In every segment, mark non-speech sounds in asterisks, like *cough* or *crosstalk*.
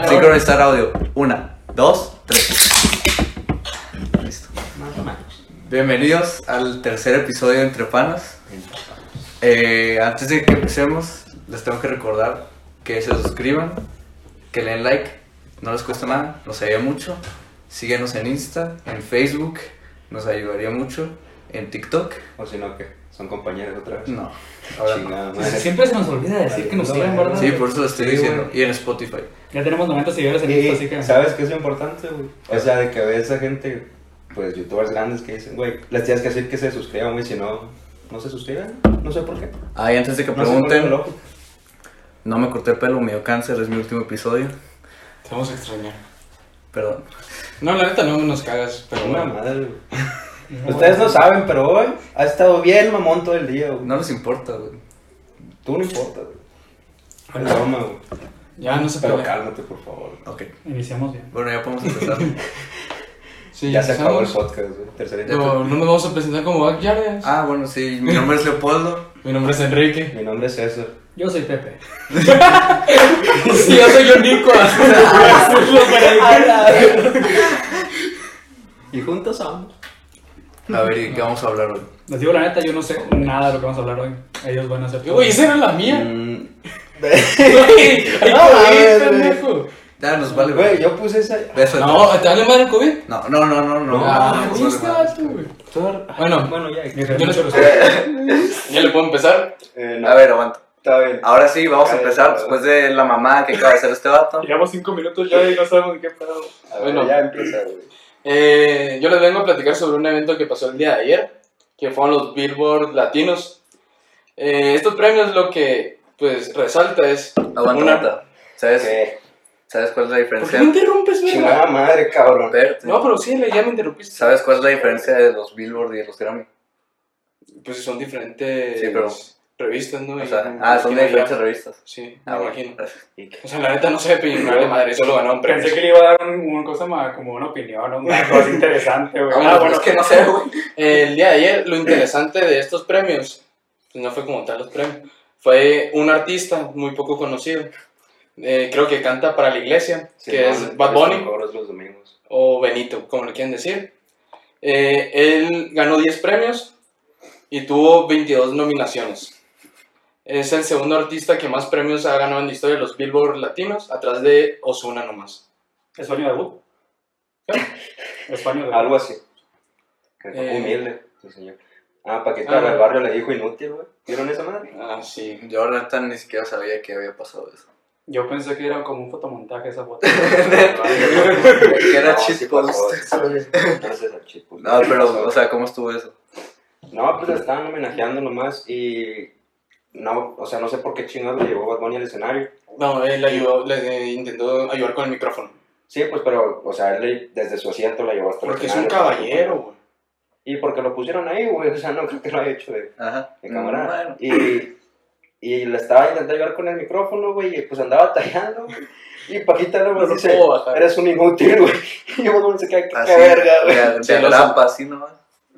Sincronizar audio. Una, dos, tres. Listo. Bienvenidos al tercer episodio de Entre Panas. Eh, antes de que empecemos, les tengo que recordar que se suscriban, que le den like, no les cuesta nada, nos ayuda mucho. Síguenos en Insta, en Facebook, nos ayudaría mucho. En TikTok, O si no, que son compañeros otra vez. no. Ahora. Chingada madre. siempre se nos olvida decir que nos No, sigan, no, ¿verdad? Sí, por eso lo estoy Sí, diciendo. Y en Spotify. Ya tenemos 90 seguidores en Insta, así Y que... ¿sabes qué es lo importante, güey? O sea, de que a veces gente, pues youtubers grandes que dicen, güey, les tienes que decir que se suscriban, güey, si no, no se suscriben. No sé por qué. Ah, y antes de que No sé pregunten, no me corté el pelo, me dio cáncer, es mi último episodio. Te vamos a extrañar. Perdón. No, la neta no nos cagas, pero Una bueno. madre, güey. Ustedes no saben, pero hoy ha estado bien mamón todo el día, güey. No les importa, güey. Tú no importa, güey. Es broma, güey. Ya no se Pero pelea. cálmate, por favor. Ok. Iniciamos bien. Bueno, ya podemos empezar. *laughs* Sí, ya se acabó el podcast, güey. Tercera No, no nos vamos a presentar como Backyardians. ah, bueno, sí. Mi nombre es Leopoldo. *laughs* Mi nombre es Enrique. Mi nombre es César. Yo soy Pepe. *laughs* Sí, yo soy yo Nico. Y juntos somos. A ver, ¿y qué vamos a hablar hoy? Les digo la neta, yo no sé nada de lo que vamos a hablar hoy. Ellos van a hacer todo. Uy, esa era la mía. Mm, *laughs* Güey, No, pendejo. Ya nos vale, Güey, yo puse esa. Beso. No, ¿te vale madre el COVID? No, no, no, no, no. Ah, no, güey. Bueno, Bueno, ya. Yo les-. ¿ya le puedo empezar? Eh, no, A ver, aguanta. Está bien. Ahora sí, vamos a Cállate, empezar después de la mamá que acaba de hacer este vato. Llevamos 5 minutos ya y no sabemos de qué ver, Bueno. ya empieza, güey. Eh, yo les vengo a platicar sobre un evento que pasó el día de ayer, que fueron los Billboard Latinos. Eh, estos premios lo que pues resalta es Aguanta, una- aguanta. ¿Sabes, ¿Qué? ¿Sabes cuál es la ¿Por qué diferencia? me interrumpes? Chingada madre, cabrón. No, pero sí, ya me interrumpiste. ¿Sabes cuál es la diferencia de los Billboard y de los Grammy? Pues son diferentes Sí, pero- revistas, ¿no? O sea, ah, son imagino de diferentes ya- revistas. Sí, Ah, me bueno, imagino. gracias. ¿Y qué? O sea, la neta no sé, pero vale madre, solo ganó un premio. Pensé que le iba a dar un, un cosa más, como una opinión, una cosa interesante, güey. Ah, bueno, es que no sé, güey. El día de ayer, lo interesante de estos premios, pues no fue como tal los premios, fue un artista muy poco conocido. Eh, creo que canta para la iglesia, Sí, que no, es Bad los Bunny mejores los domingos. o Benito, como le quieren decir. Eh, él ganó 10 premios y tuvo 22 nominaciones. Es el segundo artista que más premios ha ganado en la historia de los Billboard latinos, atrás de Ozuna nomás. ¿Es sueño de debut? ¿Es sueño de Algo así. Que Eh. humilde, el señor. Ah, Paquita Ah. del barrio le dijo inútil, güey. ¿Vieron esa madre? Ah, sí. Yo la neta ni siquiera sabía que había pasado eso. Yo pensé que era como un fotomontaje esa foto. *laughs* que era No, sí sí. No pero, o sea, ¿cómo estuvo eso? No, pues la estaban homenajeando nomás y... No, o sea, no sé por qué chingados le llevó Bad Bunny al escenario. No, él ayudó, le eh, intentó ayudar con el micrófono. Sí, pues, pero, o sea, él desde su asiento la llevó hasta el Porque es un escenario. caballero, güey. Y porque lo pusieron ahí, güey, o sea, no creo que lo haya hecho de, Ajá. de cámara. Bueno. Y, y le estaba intentando ayudar con el micrófono, güey, y pues andaba tallando, güey. Y Paquita luego No dice, eres un inútil, güey. *laughs* Y yo no sé qué, qué verga, güey. de, de así nomás.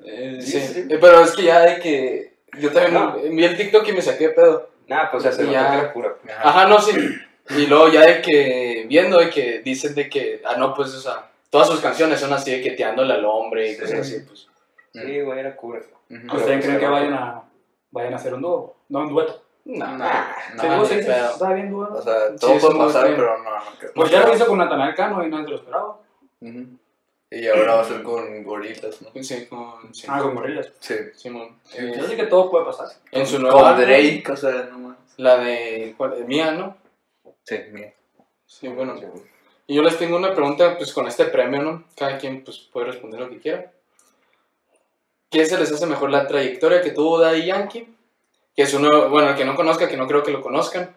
Eh, Sí, sí, sí. Eh, pero es que ya de que. Yo también No. vi el TikTok y me saqué de pedo. Nah, pues se nota ya. que era pura. Ajá. Ajá, no, sí. Y luego ya de que. Viendo de que dicen de que. Ah, no, pues, o sea. Todas sus canciones son así de que teándole al hombre y Sí. cosas así, pues. Sí, güey, era cura. ¿Ustedes creen que vayan a, vayan a hacer un dúo? No, un dueto. No, No, no. ¿Sí, sí, pedo. ¿Está bien dúo? O sea, Sí, todo es puede pasar, pero no, no. Pues ya lo hizo con Natanael Cano y nadie se lo esperaba. Ujú. Y ahora va a ser con gorilas, ¿no? Sí, con. Sí, Ah, con Gorillaz. Sí. Simón. Yo sé que todo puede pasar. en su nueva. Con Drake, o sea, no más. La de. ¿cuál? Mía, ¿no? Sí, mira. Sí, bueno. Y yo les tengo una pregunta, pues con este premio, ¿no? Cada quien pues, puede responder lo que quiera. ¿Qué se les hace mejor la trayectoria que tuvo Daddy Yankee? Que es uno, bueno, el que no conozca, que no creo que lo conozcan,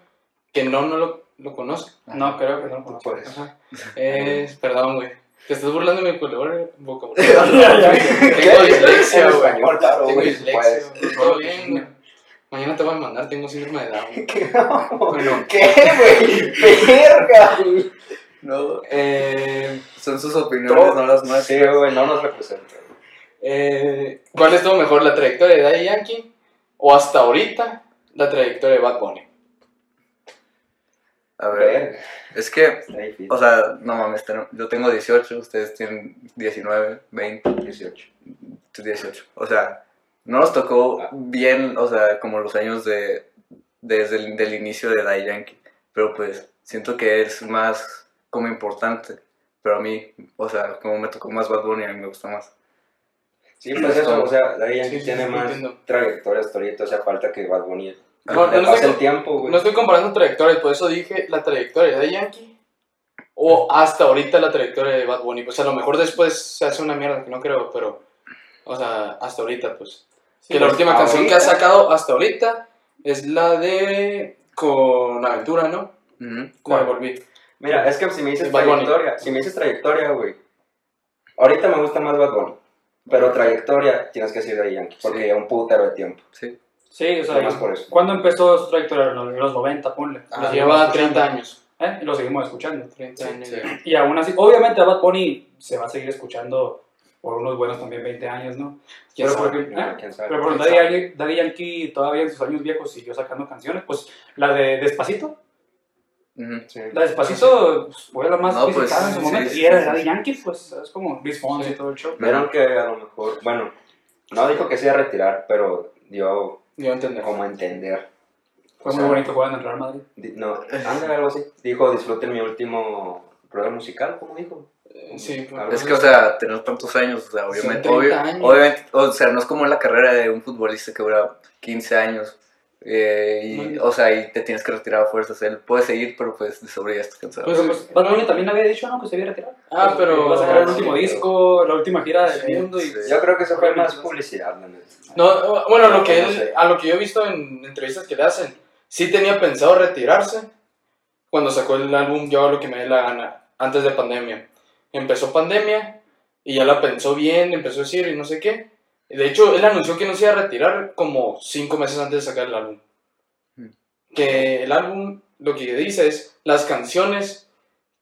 que no, no lo, lo conozca. No, creo que no. Tú puedes. Ajá. Es, perdón, güey. Te estás burlando de mi vocabulario. *laughs* vocabulario. Tengo dislexia, güey. Tengo dislexia. Todo bien, güey. Mañana te voy a mandar, tengo síndrome de Down. *laughs* ¿Qué, Bueno, güey? ¡Verga! No, eh, son sus opiniones, no las nuestras. Sí, güey, no nos representa. eh, ¿cuál estuvo mejor, la trayectoria de Daddy Yankee o hasta ahorita la trayectoria de Bad Bunny? A ver, es que, o sea, no mames, yo tengo 18, ustedes tienen 19, 20, 18. 18. O sea, no nos tocó Ah. bien, o sea, como los años de, desde el del inicio de Daddy Yankee. Pero pues, siento que es más como importante. Pero a mí, o sea, como me tocó más Bad Bunny, a mí me gusta más. Sí, pues eso, o sea, Daddy Yankee Sí, sí, tiene sí, más entiendo. trayectoria hasta ahorita, o sea, falta que Bad Bunny No, le no pase estoy- el tiempo, güey. No estoy comparando trayectorias, por eso dije la trayectoria de Yankee o hasta ahorita la trayectoria de Bad Bunny. Pues a lo mejor después se hace una mierda, que no creo, pero, o sea, hasta ahorita, pues. Sí, que la pues, última canción que ha ahorita- sacado hasta ahorita es la de con Aventura, ¿no? Ujú. ¿Cuál volví? Mira, es que si me dices trayectoria, si me dices trayectoria, güey, ahorita me gusta más Bad Bunny, pero trayectoria tienes que decir Daddy Yankee, porque Sí. lleva un putero de tiempo. Sí. Sí, o sea, más por eso. ¿cuándo empezó su trayectoria? En los, en los 90, ponle. Ah, Lleva escuchando. 30 años. ¿Eh? Y lo seguimos escuchando. 30 Sí, años. sí. Y aún así, obviamente a Bad Bunny se va a seguir escuchando por unos buenos también 20 años, ¿no? ¿Quién Pero sabe? porque- Ah, ¿eh? Pero por ¿Quién Daddy? Yankee, Daddy Yankee todavía en sus años viejos siguió sacando canciones. Pues la de Despacito. Sí. La de Despacito pues, fue la más No, pues, visitada en su momento. sí, y era de Daddy sí. Yankee, pues es como Luis Fonsi Sí. y todo el show. Vieron que a lo mejor, bueno, no dijo que se iba a retirar, pero dio Yo entender. como entender. Fue O muy bonito jugar en el Real Madrid. Di- No, ándale, algo así. Dijo, disfruten mi último rueda musical, ¿cómo dijo? Sí, Algo Es que, o sea, tener tantos años, o sea, obviamente, 30 obvio- años. obviamente, o sea, no es como en la carrera de un futbolista que dura 15 años, eh, y, o sea, y te tienes que retirar a fuerzas, él puede seguir, pero pues de sobre ya está cansado. Pues, pues Bad Bunny también había dicho, ¿no? Que se había retirado. Ah, pero- Va a sacar el sí, último pero- disco, la última gira del Sí, mundo y... sí. Yo creo que eso fue más publicidad, la neta. No, bueno, lo que él, a lo que yo he visto en entrevistas que le hacen, sí tenía pensado retirarse cuando sacó el álbum Yo hago lo que me dé la gana, antes de pandemia. Empezó pandemia y ya la pensó bien, empezó a decir y no sé qué. De hecho, él anunció que no se iba a retirar como cinco meses antes de sacar el álbum. Mm. Que el álbum lo que dice es las canciones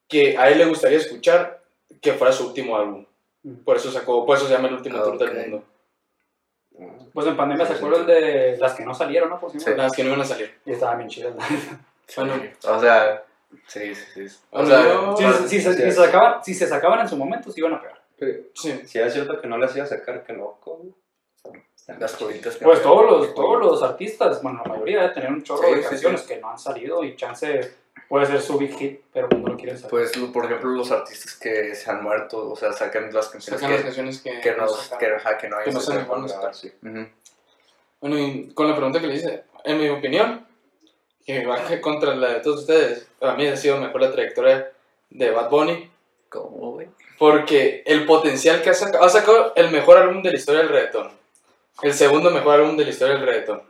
que a él le gustaría escuchar que fuera su último álbum. Mm. Por eso sacó, por eso se llama el último tour del mundo. Pues en pandemia sacó el de las que no salieron, ¿no? Por si no. Sí. Las que no iban a salir. Y estaban bien chidas. Bueno, O sea, sí, sí, sí. O sea, Si, se sacaban, si se sacaban en su momento, se iban a pegar. Sí. Si es cierto que no las iba a sacar, qué loco. las joyitas que Pues todos los, todos los artistas, bueno, la mayoría debe tener un chorro Sí, de sí, canciones que no han salido y chance puede ser su big hit, pero no lo quieren sacar. Pues, lo- por ejemplo, los artistas que se han muerto, o sea, sacan las canciones Sacan las que, canciones que, que, no, que, ajá, que no hay Que no se van a sacar. Sí. Ujú. Bueno, y con la pregunta que le hice, en mi opinión, que va *laughs* contra la de todos ustedes, para mí ha sido mejor la trayectoria de Bad Bunny, ¿Cómo, güey? porque el potencial que ha sacado, ha sacado el mejor álbum de la historia del reggaetón, el segundo mejor álbum de la historia del reggaetón,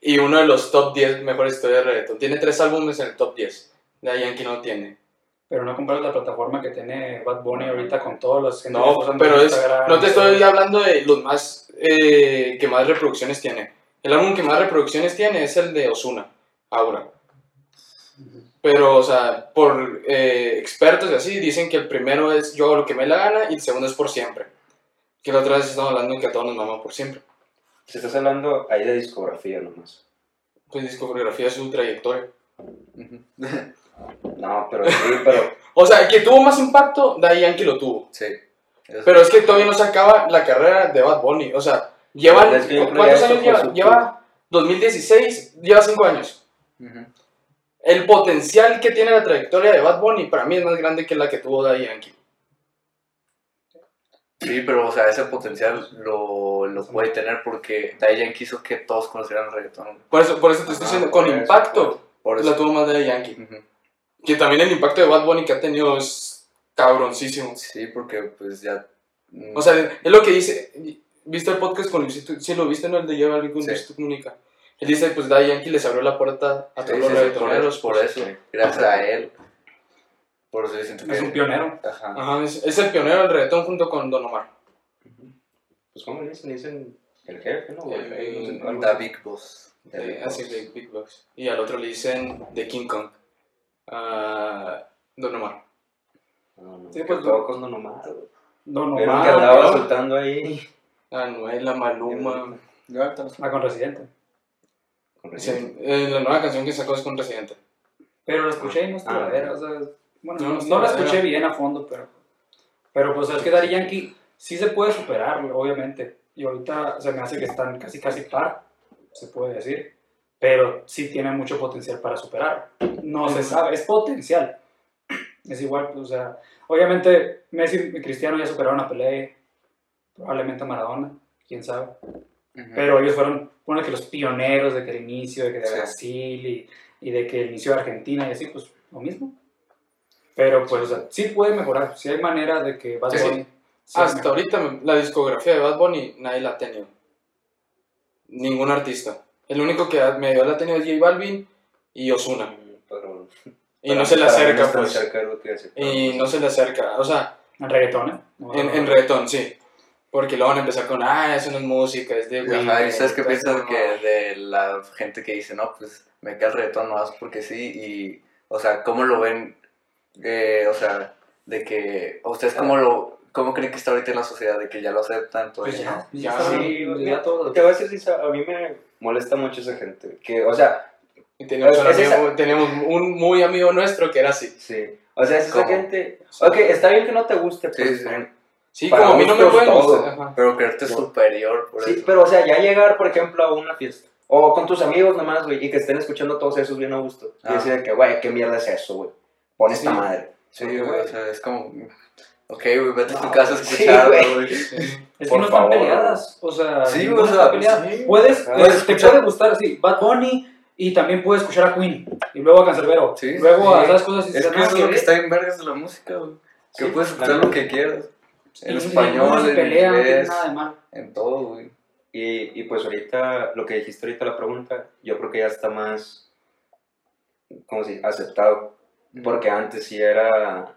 y uno de los top 10 mejores historias del reggaetón. Tiene tres álbumes en el top 10, de Yankee no tiene. Pero no comparas la plataforma que tiene Bad Bunny ahorita con todos los que No, pero es, no te estoy hablando de los más eh, que más reproducciones tiene. El álbum que más reproducciones tiene es el de Osuna, Aura. Pero, o sea, por eh, expertos y así, dicen que el primero es Yo hago lo que me la gana y el segundo es Por Siempre. Que la otra vez estamos hablando de que a todos nos mamamos por siempre. Si estás hablando ahí de discografía nomás. Pues discografía es su trayectoria. *laughs* No, pero sí, pero *laughs* O sea, que tuvo más impacto, Daddy Yankee lo tuvo. Sí. Es- Pero es que todavía no se acaba la carrera de Bad Bunny. O sea, llevan. ¿Cuántos años lleva? Lleva 2016, lleva 5 años. Ujú. El potencial que tiene la trayectoria de Bad Bunny para mí es más grande que la que tuvo Daddy Yankee. Sí, pero, o sea, ese potencial lo, lo puede tener porque Daddy Yankee hizo que todos conocieran el reggaetón. Por eso, por eso te estoy Ah, diciendo, por con eso, impacto Por eso. la tuvo más Daddy Yankee. Que también el impacto de Bad Bunny que ha tenido es cabroncísimo. Sí, porque, pues, ya... mm, O sea, es lo que dice. ¿Viste el podcast con Luisito? Sí, lo viste, ¿no? El de Lleva algo con Sí. Luisito Comunica. Él dice, pues Daddy Yankee les abrió la puerta a todos sí, los sí, por reggaetoneros. eso, por eso. Gracias a él. Por eso yo siento que... Es un pionero. Ajá. Ajá, es, es el pionero del reggaetón junto con Don Omar. pues ¿cómo le dicen? Le dicen el jefe, ¿no? El- El- no sé, algo The. Big Boss. The Big así Boss. de Big Box. Y al otro le dicen The King Kong. a Don Omar. No, no, Sí, pues, todo con Don Omar, no, Vieron más, que andaba ¿no? soltando ahí. Anuela, Maluma. Ah, con Residente. Con Sí, Residente. eh, la nueva canción que sacó es con Residente. Pero la escuché y no es Ah. tiradera, o sea, bueno, No, no, la escuché bien a fondo, pero, pero pues es que Daddy Yankee sí se puede superar, obviamente, y ahorita se me hace que están casi casi par, se puede decir, pero sí tiene mucho potencial para superar, no se sabe, es potencial, *clears throat* es igual, pues, o sea, obviamente Messi y Cristiano ya superaron a Pelé, probablemente a Maradona, quién sabe, Pero ellos fueron uno de que los pioneros de que el inicio, de que de Sí. Brasil y, y de que el inicio de Argentina y así, pues lo mismo. Pero pues, o sea, sí puede mejorar, sí hay manera de que Bad Sí. Bunny... sí Hasta ahorita la discografía de Bad Bunny nadie la ha tenido. Ningún artista. El único que medio la ha tenido es J Balvin y Ozuna. Pero, Y no se le acerca, pues. cerca. Y no se le acerca. O sea, En reggaetón, ¿eh? No, en, no, en reggaetón, sí. Porque luego van a empezar con, ah, eso no es música, es de güey. Ajá, ¿y sabes qué piensas no. que de la gente que dice, no, pues me cae el reggaetón nomás porque sí? Y, o sea, ¿cómo lo ven? Eh, o sea, de que, ¿ustedes cómo lo, cómo creen que está ahorita en la sociedad? De que ya lo aceptan, todo Pues eso, ya, ¿no? ya, Ya, sí, sí, ya todo. Te voy a decir a mí me molesta mucho esa gente. Que, o sea, Y teníamos, un esa- teníamos un muy amigo nuestro que era así. sí. O sea, es esa gente. Ok, está bien que no te guste, Sí, pues, sí. man. Sí, Para como a mí no me pueden todo. gustar. Pero creerte Bueno. superior por Sí, eso. pero o sea, ya llegar, por ejemplo, a una fiesta. O con tus amigos nomás, güey, y que estén escuchando todos esos bien a gusto. Y Ah. decir de que, güey, ¿qué mierda es eso, güey? Pon esta Sí. madre. Sí, güey, o sea, es como, ok, güey, vete a tu casa a sí, escucharlo, güey. güey. Sí. Es que Por no están peleadas, o sea, Sí, o sea, sí. Puedes, eh, Puedes te escuchar- puede gustar así, Bad Bunny y también puedes escuchar a Queen y luego a Cancerbero, Sí, luego a sí. esas cosas y Es que "No, eso es lo que ver". está en vergas de la música, güey. Que Sí, puedes escuchar lo que quieras. En español, en pelea, no inglés, nada de malo. en todo, güey. Y, y pues ahorita, lo que dijiste ahorita, la pregunta, yo creo que ya está más, ¿cómo se dice? Aceptado. Porque antes sí era...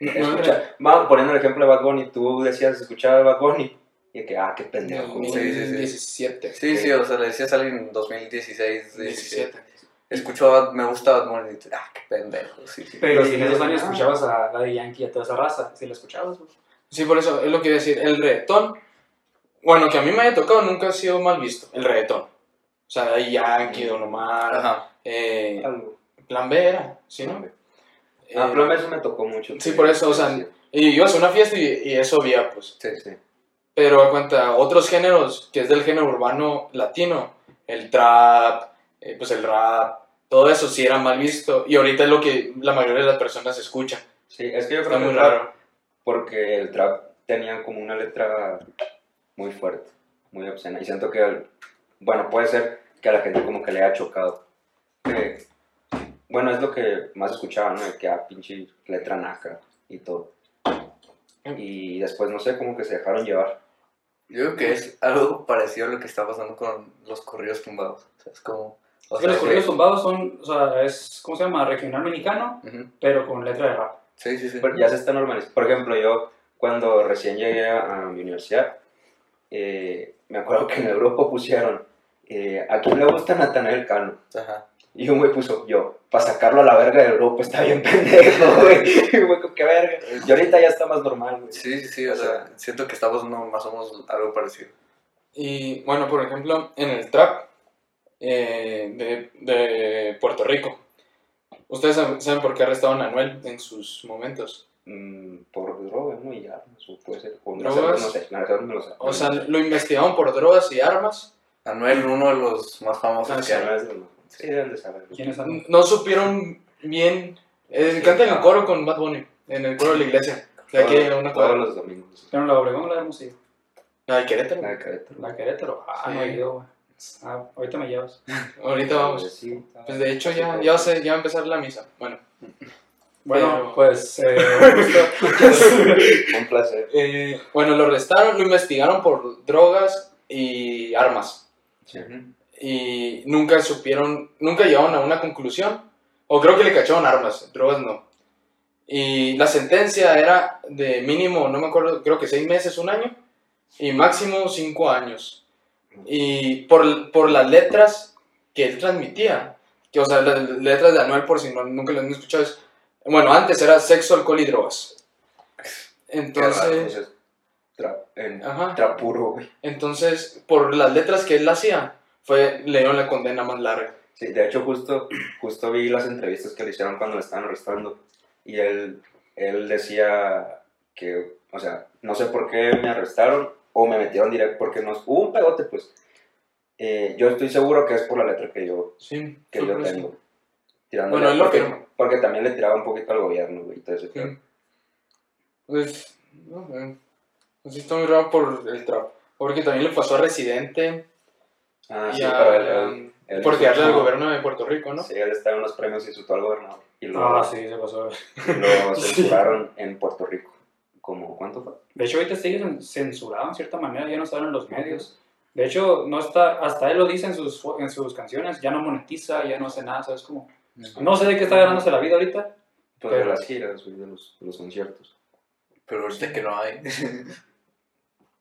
No, Escucha, vamos, poniendo el ejemplo de Bad Bunny, tú decías escuchar a Bad Bunny, y que, ah, qué En pendejo. güey. Sí, sí, sí. 2017. Sí, sí, o sea, le decías a alguien en 2016, 17. 17. Escucho, a- me gusta Bad Bunny y dices, ah, qué pendejo, sí, sí. Pero si en esos ah. años escuchabas a Daddy Yankee y a toda esa raza, si la escuchabas, pues. Sí, por eso es lo que iba a decir. El reggaetón, bueno, que a mí me haya tocado nunca ha sido mal visto. El reggaetón. O sea, Yankee, Don Omar, Ajá. eh, Algo. Plan B era, ¿sí, no? Ah, Eh, pero eso me tocó mucho. Sí, por eso, o sea, y yo a una fiesta y, y eso había, pues. Sí, sí. Pero a cuenta, otros géneros, que es del género urbano latino, el trap, eh, pues el rap, todo eso sí era mal visto. Y ahorita es lo que la mayoría de las personas escuchan. Sí, es que yo Está creo que muy raro. Porque el trap tenía como una letra muy fuerte, muy obscena. Y siento que, el- bueno, puede ser que a la gente como que le haya chocado. Que, bueno, es lo que más escuchaba, ¿no? Que a pinche letra naca y todo. Y después, no sé, como que se dejaron llevar. Yo creo que es algo parecido a lo que está pasando con los corridos tumbados. O sea, es como. O que sea, los que- corridos tumbados son, o sea, es, ¿cómo se llama? Regional mexicano, Ujú. pero con letra de rap. Sí, sí, sí. Pero ya se está normalizando. Por ejemplo, yo cuando recién llegué a, mi universidad, eh, me acuerdo que en el grupo pusieron, eh, ¿a quién le gusta Natanael Cano? Ajá. Y un güey puso, yo, para sacarlo a la verga del grupo, está bien pendejo, güey. *laughs* Y güey, qué verga. Y ahorita ya está más normal, güey. Sí, sí, sí. O sea, siento que estamos no, más o menos algo parecido. Y bueno, por ejemplo, en el trap eh, de, de Puerto Rico, ¿ustedes saben, saben por qué arrestaron a Anuel en sus momentos? Mm, por drogas, ¿no? Y ya, eso puede ser. O no, ¿Drogas? sé, no sé, no lo sé. O sea, lo investigaron por drogas y armas. Anuel, uno de los más famosos Ah, que Sí, de deben de saber. ¿Quién es Anuel? No supieron bien. Eh, Sí, cantan el ah. coro con Bad Bunny, en el coro de la iglesia. De aquí a una Todos cuadra. los domingos. ¿Pero la Obregón o la de Hermosillo? La de Querétaro. La de Querétaro. La Querétaro. Ah, Sí. no he ido, güey. Ah, ahorita me llevas. *laughs* Ahorita vamos. Sí. Pues de hecho ya, ya, va a ser- ya va a empezar la misa. Bueno, Bueno, Pero- pues, eh, *laughs* *laughs* Un placer. eh, bueno, lo arrestaron, lo investigaron por drogas y armas. Sí. y nunca supieron, nunca llegaron a una conclusión, o creo que le cacharon armas, drogas no. Y la sentencia era de mínimo, no me acuerdo, creo que seis meses, un año, y máximo cinco años. Y por, por las letras que él transmitía, que o sea, las letras de Anuel, por si no, nunca lo han escuchado, es, bueno, antes era sexo, alcohol y drogas. Entonces, trap, en, Ajá. trap puro, güey. entonces, por las letras que él hacía, fue, le dieron la condena más larga. Sí, de hecho justo, justo vi las entrevistas que le hicieron cuando le estaban arrestando y él, él decía que, o sea, no sé por qué me arrestaron o me metieron directo porque nos hubo un pegote, pues. Eh, yo estoy seguro que es por la letra que yo, Sí, que yo tengo. Tirándole Bueno, él lo porque, afirma. porque también le tiraba un poquito al gobierno, güey, y todo ese. Sí. Pues, no sé. Pues sí está muy raro por el trap. Porque también le pasó a Residente Ah, y sí, a, pero él, él- él por tirarle al gobierno de Puerto Rico, ¿no? Sí, él estaba en los premios y insultó al gobernador. Y lo, Ah, sí, se pasó. lo *laughs* censuraron en Puerto Rico. Como, ¿Cuánto fue? De hecho, ahorita sigue cen- censurado en cierta manera, ya no sale en los medios. De hecho, no está, hasta él lo dice en sus, en sus canciones, ya no monetiza, ya no hace nada, ¿sabes cómo? No sé de qué está ganándose la vida ahorita. Pues de Pero- las giras, güey, de los, de los conciertos. Pero ahorita que no hay. *laughs*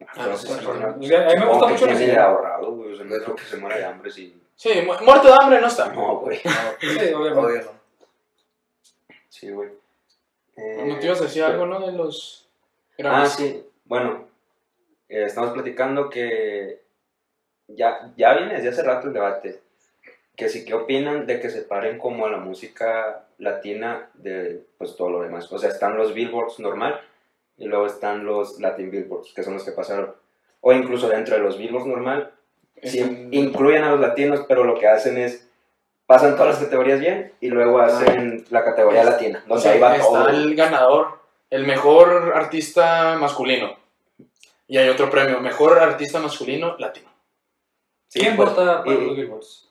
Ah, Pero, sí, pues, sí, no, O sea, a mí me gusta mucho tiene Residente. ahorrado, güey. O sea, no creo que se muera de hambre si... Sí, mu- muerto de hambre no está. No, güey. Sí, obviamente. Obvio no. Sí, güey. Eh, ¿No te ibas a decir algo, no? De los... Ah, sí. Bueno, eh, estamos platicando que ya, ya viene desde hace rato el debate. Que sí, ¿qué opinan de que separen como a la música latina de pues todo lo demás? O sea, están los billboards normal y luego están los Latin billboards, que son los que pasaron. O incluso dentro de los billboards normal, sí, incluyen a los latinos, pero lo que hacen es pasan todas las categorías bien y luego hacen la categoría latina, donde Sí, ahí va está todo. el ganador, el mejor artista masculino. Y hay otro premio, mejor artista masculino latino. Sí, ¿Quién pues, vota para los billboards?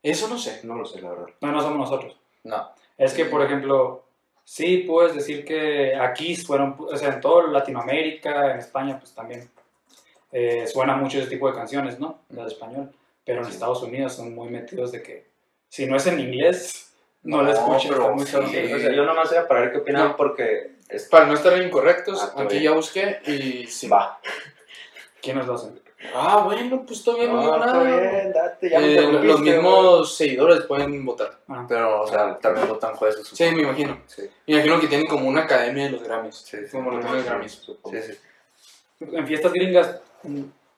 Eso no sé. No lo sé, la verdad. No, no somos nosotros. No. Es que, por ejemplo, sí puedes decir que aquí fueron, o sea, en toda Latinoamérica, en España, pues también eh, suena mucho ese tipo de canciones, ¿no? Las de español. Pero en Sí. Estados Unidos son muy metidos de que si no es en inglés, no, No, lo escuchas. pero muy sí. Sí, o sea, yo nomás era para ver qué opinaban No. porque es- Para no estar incorrectos, Ah, aquí ya busqué y sí. va. ¿Quiénes lo hacen? Ah, bueno, pues todavía no, digo nada. bien, date, ya me Eh, los mismos seguidores pueden votar. Ah, Pero, o sea, también votan jueces. Sí, me imagino. Sí, Me imagino que tienen como una academia de los Grammys. sí, sí. Como los Grammys. Supongo. Sí, sí. en fiestas gringas,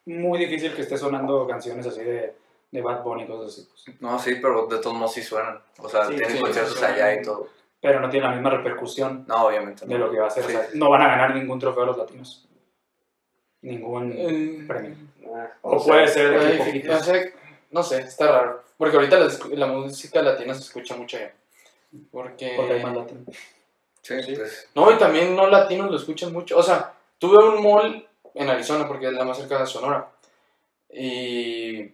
muy difícil que esté sonando canciones así de, de Bad Bunny y cosas así. pues. No, sí, pero de todos modos sí suenan. O sea, Sí, tienen sí, conciertos sí, allá sí. y todo. Pero no tiene la misma repercusión No, obviamente. no. de lo que va a ser. Sí. O sea, no van a ganar ningún trofeo los latinos. Ningún Eh, premio. Ah, O sea, puede ser fi- poquitos. no sé, no sé, está raro. Porque ahorita la, la música latina se escucha mucho allá. Porque... Porque hay más latino. Sí, pues. No, y también no latinos lo escuchan mucho. O sea, tuve un mall en Arizona, porque es la más cerca de Sonora. Y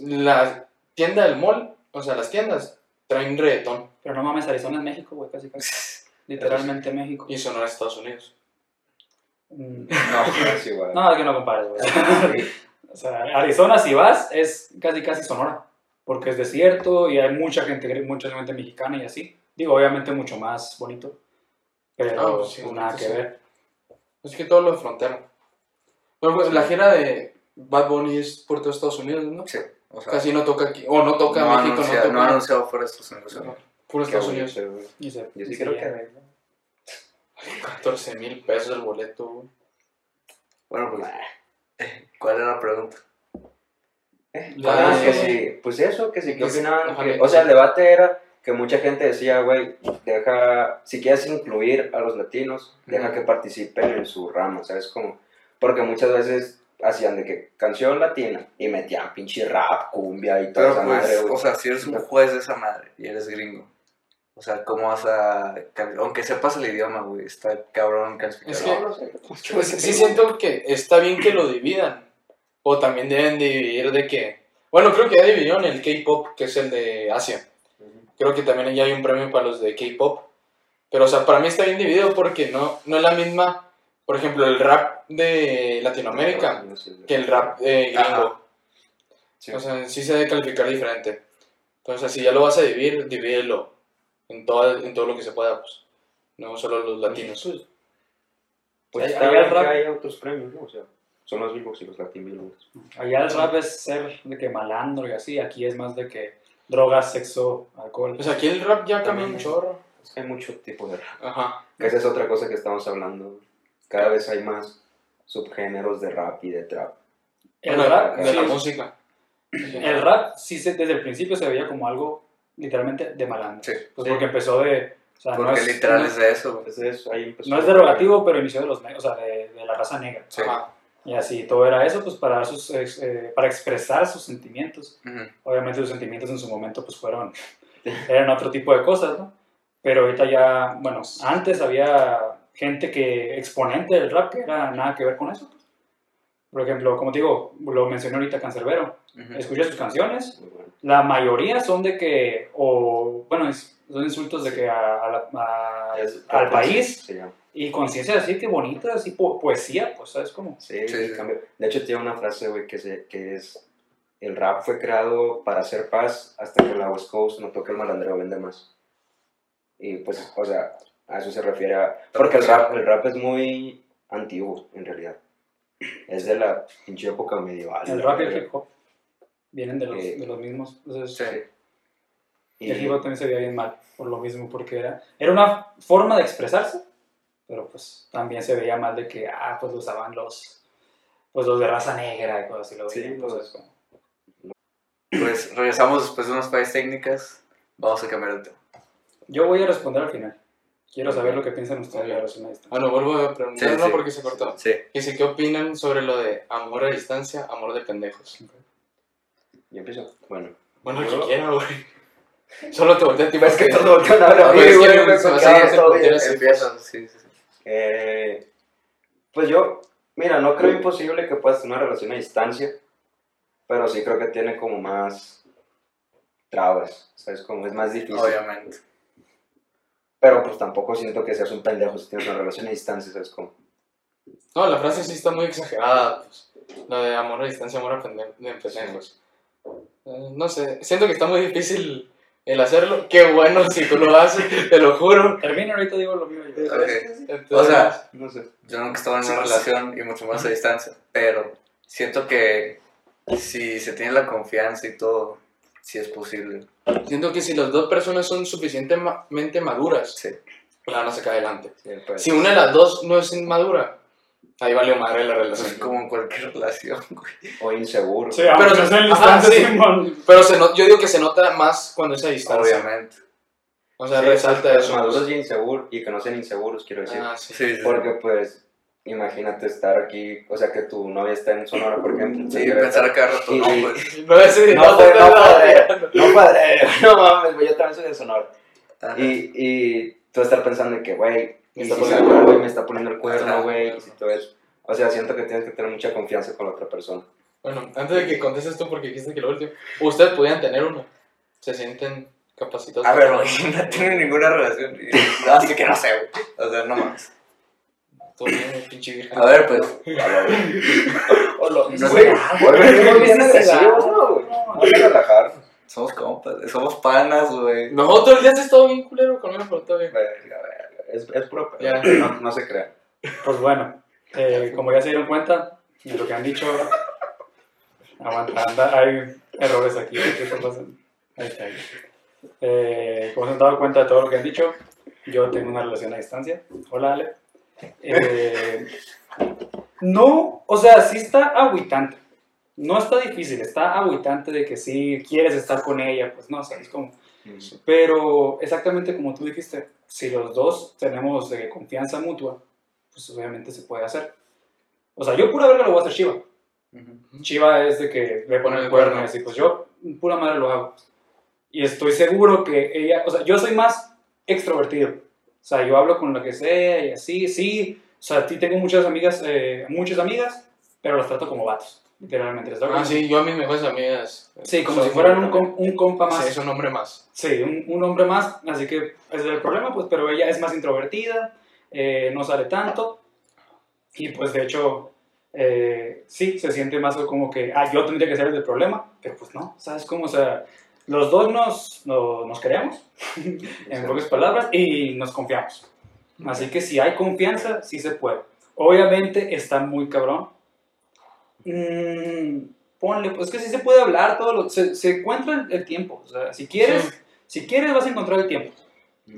la tienda del mall, o sea, las tiendas, traen reggaetón. Pero no mames, Arizona es México, güey, casi casi. *laughs* Literalmente México. Y Sonora es Estados Unidos. Mm, *laughs* No, es igual. No, es que no compares, güey. *laughs* O sea, Arizona, si vas, es casi casi Sonora. Porque es desierto y hay mucha gente, mucha gente mexicana y así. Digo, obviamente mucho más bonito. Pero pues sí, pues, nada sí. que ver. Es que todo lo de frontera. Pero, pues, La gira de Bad Bunny es por todo Estados Unidos, ¿no? Sí. O sea, Casi no toca aquí. O no toca no, México, anuncia- no toca. no ha anunciado fuera de Estados Unidos. No, Puro Estados Unidos. güey. Y se- Yo sí creo que... llena. 14 mil pesos el boleto, güey. Bueno, pues. eh, ¿Cuál era la pregunta? La Ah, de- que sí, pues eso, que sí, ¿qué Pues, opinaban? Que- que- o sea, el debate era que mucha gente decía, güey, deja, si quieres incluir a los latinos, deja que participen en su rama, ¿sabes? Como, porque muchas veces hacían de que canción latina y metían pinche rap, cumbia y toda Pero esa pues, madre, güey. o sea, si eres un juez de esa madre y eres gringo, o sea, ¿cómo vas a... Aunque sepas el idioma, güey, está cabrón calificar. Es No, que- no sé, *laughs* Pues sí siento que está bien que lo dividan. O también deben dividir de que... Bueno, creo que ya dividieron el K-pop, que es el de Asia. Creo que también ya hay un premio para los de K-pop. Pero, o sea, para mí está bien dividido porque no, no es la misma... Por ejemplo, el rap de Latinoamérica que el rap eh, gringo. O sea, sí se debe calificar diferente. Entonces, si ya lo vas a dividir, divídelo en todo, en todo lo que se pueda, pues. No solo los latinos. Pues Ahí- está ahí bien el rap- hay otros premios, ¿no? O sea, son los billboards y los latin billboards. Allá el rap es ser de que malandro y así. Aquí es más de que drogas, sexo, alcohol. Pues aquí el rap ya cambió un chorro. Es que hay mucho tipo de rap. Ajá. Que esa es otra cosa que estamos hablando. Cada vez hay más subgéneros de rap y de trap. El Bueno, rap, de sí, la es- música. el rap sí se, desde el principio se veía como algo literalmente de malandro. Sí. Pues Sí. porque empezó de... O sea, no Porque es, literal no, es de eso, güey. Pues eso, ahí empezó. no es derogativo, pero inició de los negros, o sea, de, de la raza negra. Sí. Ajá. Y así, todo era eso, pues para, sus, eh, para expresar sus sentimientos. Ujú. Obviamente sus sentimientos en su momento pues fueron, *laughs* eran otro tipo de cosas, ¿no? Pero ahorita ya, bueno, antes había gente que, exponente del rap, que era nada que ver con eso. Por ejemplo, como te digo, lo mencioné ahorita Cancerbero. Ujú. Escucha sus canciones, la mayoría son de que, o, bueno, es- son insultos de que a- a a- Es- al país llama. y conciencia así que bonita, así po- poesía, pues, ¿sabes cómo? Sí, Sí, sí, sí. cambio. De hecho, tiene una frase, güey, que, se- que es: El rap fue creado para hacer paz hasta que la West Coast notó que el malandreo vende más. Y pues, o sea, a eso se refiere a. Porque el rap, el rap es muy antiguo, en realidad. Es de la pinche época medieval. El rap y el hip hop vienen de los, Eh, de los mismos. Entonces, Sí. Y- El hip hop también se veía bien mal, por lo mismo, porque era, era una forma de expresarse, pero pues también se veía mal de que, ah, pues lo usaban los, pues los de raza negra y cosas así, lo Sí, veían, pues. pues, como- Pues regresamos después de unas fallas técnicas. Vamos a cambiar de tema. Yo voy a responder al final. Quiero saber lo que piensan ustedes de la relación a distancia. Bueno, vuelvo a preguntar, Sí, ¿no? sí. Porque se cortó. Sí. Y sí, ¿qué opinan sobre lo de amor a distancia, amor de pendejos? Yo empiezo. Bueno. Bueno, el Yo- que quiera, güey. Solo te volteé a ti Es que todos voltean a ver a Ah, mí, pues, güey, que sí, sí. Eh, pues yo, mira, no creo imposible que puedas tener una relación a distancia, pero sí creo que tiene como más trabas, ¿sabes? Como es más difícil. Obviamente. Pero pues tampoco siento que seas un pendejo si tienes una relación a distancia, ¿sabes? Como, No, la frase sí está muy exagerada. Pues. Lo de amor a distancia, amor a pende- de pendejos. Eh, no sé, siento que está muy difícil el hacerlo. Qué bueno si tú lo haces, te lo juro. Termino ahorita digo lo mío. yo. Ok. Entonces, O sea, no sé. yo nunca estaba en una sí. relación y mucho más a distancia, pero siento que si se tiene la confianza y todo, sí es posible. siento que si las dos personas son suficientemente maduras, Sí. la van a sacar adelante. Sí, pues, Si una de las dos no es inmadura, ahí vale madre la relación. es como en cualquier relación, güey. O inseguro. Sí, aunque Pero- en ajá, distancia, sí. Pero se no- yo digo que se nota más cuando es a distancia. Obviamente. O sea, Sí, resalta eso. Maduros y inseguros, y que no sean inseguros, quiero decir. Ah, sí. Sí, sí, sí. Porque pues, imagínate estar aquí, o sea, que tu novia está en Sonora, por ejemplo. Sí, pensar cada rato, Y- no, pues. *laughs* No, ese- No, no, padre. No, padre, *laughs* no mames, güey, yo también soy de Sonora. Ajá. Y, y tú estar pensando en que, güey, Me me está poniendo el cuerno, güey, y si todo eso. O sea, siento que tienes que tener mucha confianza con la otra persona. Bueno, antes de que contestes tú, porque dijiste que lo último, ustedes podían tener uno. Se sienten capacitados. A ver, *laughs* no tengo ninguna relación. y- Así que no sé, güey. O sea, no más. Tú bien, pinche virgen. A ver, pues. Hola, No güey, sé. güey, venimos bien No, agresivos, ¿no, güey? A relajar. Somos compas, somos panas, güey. Nosotros ya has estado bien culero conmigo, pero todo bien. Es, es puro. No, no se crean. Pues bueno, eh, como ya se dieron cuenta de lo que han dicho, aguanta, anda, hay errores aquí. ¿qué está pasando? Ahí está. ahí. Eh, como se han dado cuenta de todo lo que han dicho, yo tengo una relación a distancia. Hola, Ale. Eh, no, o sea, sí está agüitante. No está difícil, está agüitante de que si quieres estar con ella, pues no, sabes cómo. Pero exactamente como tú dijiste, si los dos tenemos eh, confianza mutua, pues obviamente se puede hacer. O sea, yo pura verga lo voy a hacer. Chiva es de que le pone el cuerno y así, pues yo pura madre lo hago. Y estoy seguro que ella, o sea, yo soy más extrovertido. O sea, yo hablo con lo que sea y así, sí. O sea, sí tengo muchas amigas, eh, muchas amigas, pero las trato como vatos, literalmente. Trato Ah, como- sí, yo a mis mejores amigas. Sí, como si fueran un, com- un compa más. Sí, es un hombre más. Sí, un, un hombre más, así que ese es el problema, pues, pero ella es más introvertida, eh, no sale tanto, y pues de hecho, eh, sí, se siente más como que, ah, yo tendría que ser el del problema, pero pues no, ¿sabes cómo? O sea, los dos nos, no- nos queremos, *laughs* en pocas palabras, y nos confiamos. Así que si hay confianza, sí se puede. Obviamente está muy cabrón. Mm, ponle, pues que sí se puede hablar, todo lo- se, se encuentra el, tiempo. O sea, si quieres, Sí. si quieres vas a encontrar el tiempo.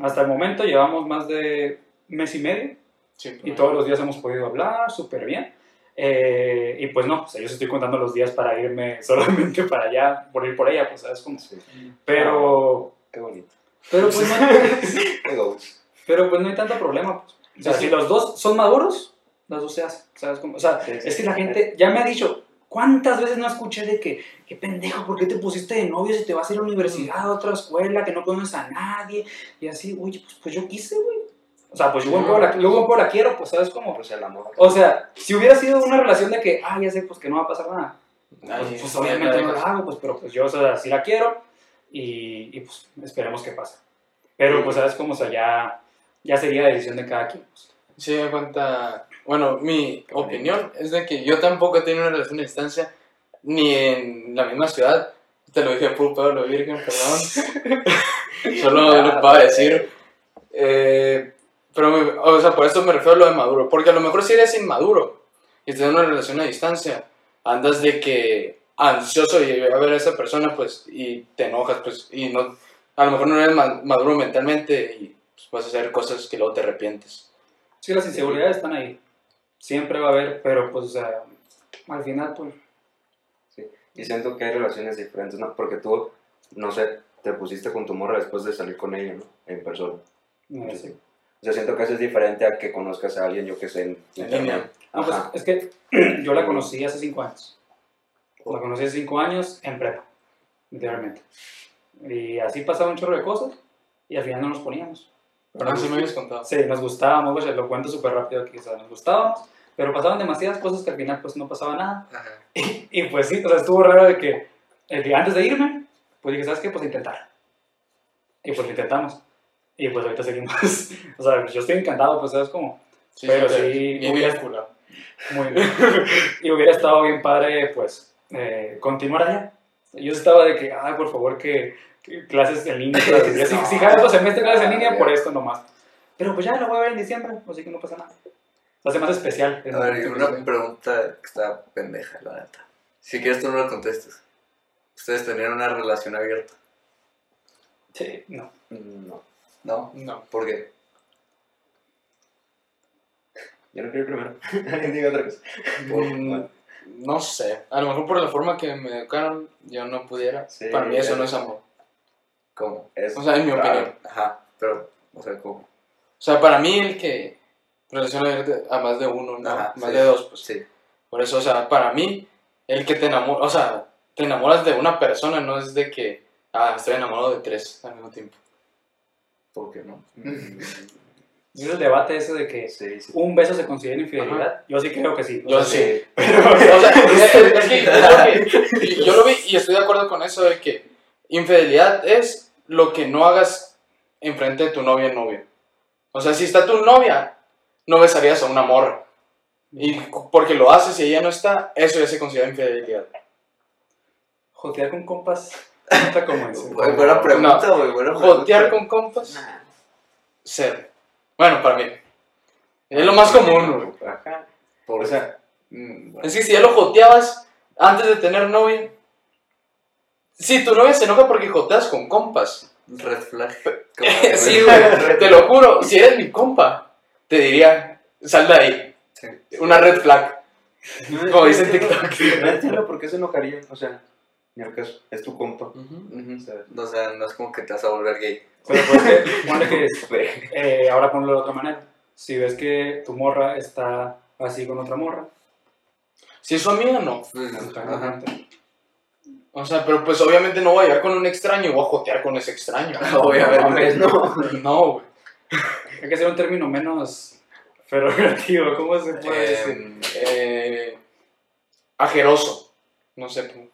Hasta el momento llevamos más de mes y medio Sí, y todos los días hemos podido hablar súper bien. Eh, y pues no, o sea, yo estoy contando los días para irme *laughs* solamente para allá, por ir por ella, pues sabes cómo. Sí. Pero, Qué bonito. pero pues no, *laughs* pero pues no hay tanto problema. Pues. O sea, si los dos son maduros, las dos se hacen, ¿sabes cómo? O sea, sí. es que la gente ya me ha dicho, ¿cuántas veces no escuché de que, qué pendejo, ¿por qué te pusiste de novio si te vas a ir a la universidad, a otra escuela, que no conoces a nadie? Y así, oye, pues, pues yo quise, güey. O sea, pues yo, poco la, yo la quiero, pues sabes cómo. Pues el amor. O sea, si hubiera sido una relación de que, ah, ya sé, pues que no va a pasar nada. Ay, Pues, pues obviamente la no la hago, pues, pero pues yo, o sea, sí la quiero y, y pues esperemos que pase. Pero pues sabes cómo, o sea, ya, ya sería decisión de cada quien. pues. Sí, me cuenta. Bueno, mi opinión es de que yo tampoco he tenido una relación a distancia, ni en la misma ciudad. Te lo dije por Pablo Virgen, perdón. *laughs* *laughs* Solo lo puedo decir. Eh, pero, me- o sea, por eso me refiero a lo de maduro. Porque a lo mejor si eres inmaduro y tienes una relación a distancia, andas de que ansioso y a ver a esa persona, pues, y te enojas, pues, y no, a lo mejor no eres ma- maduro mentalmente y pues, vas a hacer cosas que luego te arrepientes. Sí, las inseguridades están ahí. Siempre va a haber, pero pues, o sea, al final, pues, Y siento que hay relaciones diferentes, ¿no? Porque tú, no sé, te pusiste con tu morra después de salir con ella, ¿no? En persona. no. O sea, siento que eso es diferente a que conozcas a alguien, yo que sé, en internet. línea. No, pues, es que *clears throat* yo la conocí hace cinco años. La conocí hace cinco años en prepa, literalmente. Y así pasaba un chorro de cosas y al final no nos poníamos. Pero Ah, sí me habías contado. Sí, nos gustábamos, güey, lo cuento súper rápido aquí, o sea, nos gustábamos, pero pasaban demasiadas cosas que al final pues no pasaba nada. Ajá. *laughs* Y pues sí, o sea, estuvo raro de que el día antes de irme, pues dije, ¿sabes qué? Pues intentar. Y pues lo intentamos. Y pues ahorita seguimos. *laughs* o sea, yo estoy encantado, pues sabes cómo. Pero te- sí, bien hubiera-. Muy bien. y hubiera estado bien padre, pues, eh, continuar allá. Yo estaba de que, ay, por favor, que, que clases en línea. clases en línea. *laughs* Si, si jala otro semestre clases en línea, por esto nomás. Pero pues ya lo voy a ver en diciembre, así que no pasa nada. Lo hace más especial. A ver, que una pregunta que está pendeja, la neta. Si quieres tú no la contestes. ¿Ustedes tenían una relación abierta? Sí, no. No. ¿No? No. ¿Por qué? Yo no quiero primero. *laughs* Alguien diga otra cosa. No sé. A lo mejor por la forma que me educaron, yo no pudiera. Sí, Para mí eso es- no es amor. ¿Cómo? Es O sea, en mi raro. opinión. Ajá, pero, o sea, ¿cómo? O sea, para mí el que relaciona a más de uno, ¿no? Ajá, más sí. de dos, pues. Sí. Por eso, o sea, para mí, el que te enamora, o sea, te enamoras de una persona, no es de que, ah, estoy enamorado de tres al mismo tiempo. ¿Por qué no? *laughs* Es el debate ese de que Sí, sí. un beso se considera infidelidad. Yo sí creo que sí. Yo sí. *laughs* Pero, *laughs* O sea, es, es que yo creo que- yo lo vi y estoy de acuerdo con eso de que infidelidad es lo que no hagas enfrente de tu novia o novio. O sea, si está tu novia, no besarías a una morra. Y porque lo haces y ella no está, eso ya se considera infidelidad. jotear con compas. Cuenta como eso. Buena pregunta, güey, buena pregunta. Jotear con compas, Nah. cero. Bueno, para mí. Es lo más común, güey. Ajá. Por O sea, Mm, bueno. Es que si ya lo joteabas antes de tener novia. Si tu novia se enoja porque joteas con compas. Red flag. *laughs* *laughs* sí, güey, te lo juro. Si eres mi compa, te diría, sal de ahí. Sí. Una red flag. no, Como no dice en entiendo- TikTok. No entiendo por qué se enojaría. O sea, ni al caso. Es tu compa. ¿sabes? O sea, no es como que te vas a volver gay. Pero pues *laughs* que Ve. eh, ahora ponlo de otra manera. Si ves que tu morra está así con otra morra, Si es su amiga, no. Pues, Ajá. O sea, pero pues obviamente no voy a llegar con un extraño y voy a jotear con ese extraño. *laughs* Obviamente. No. *laughs* No, güey. hay que ser un término menos ferogativo. ¿Cómo se puede decir? Em, Eh, ajeroso. No sé.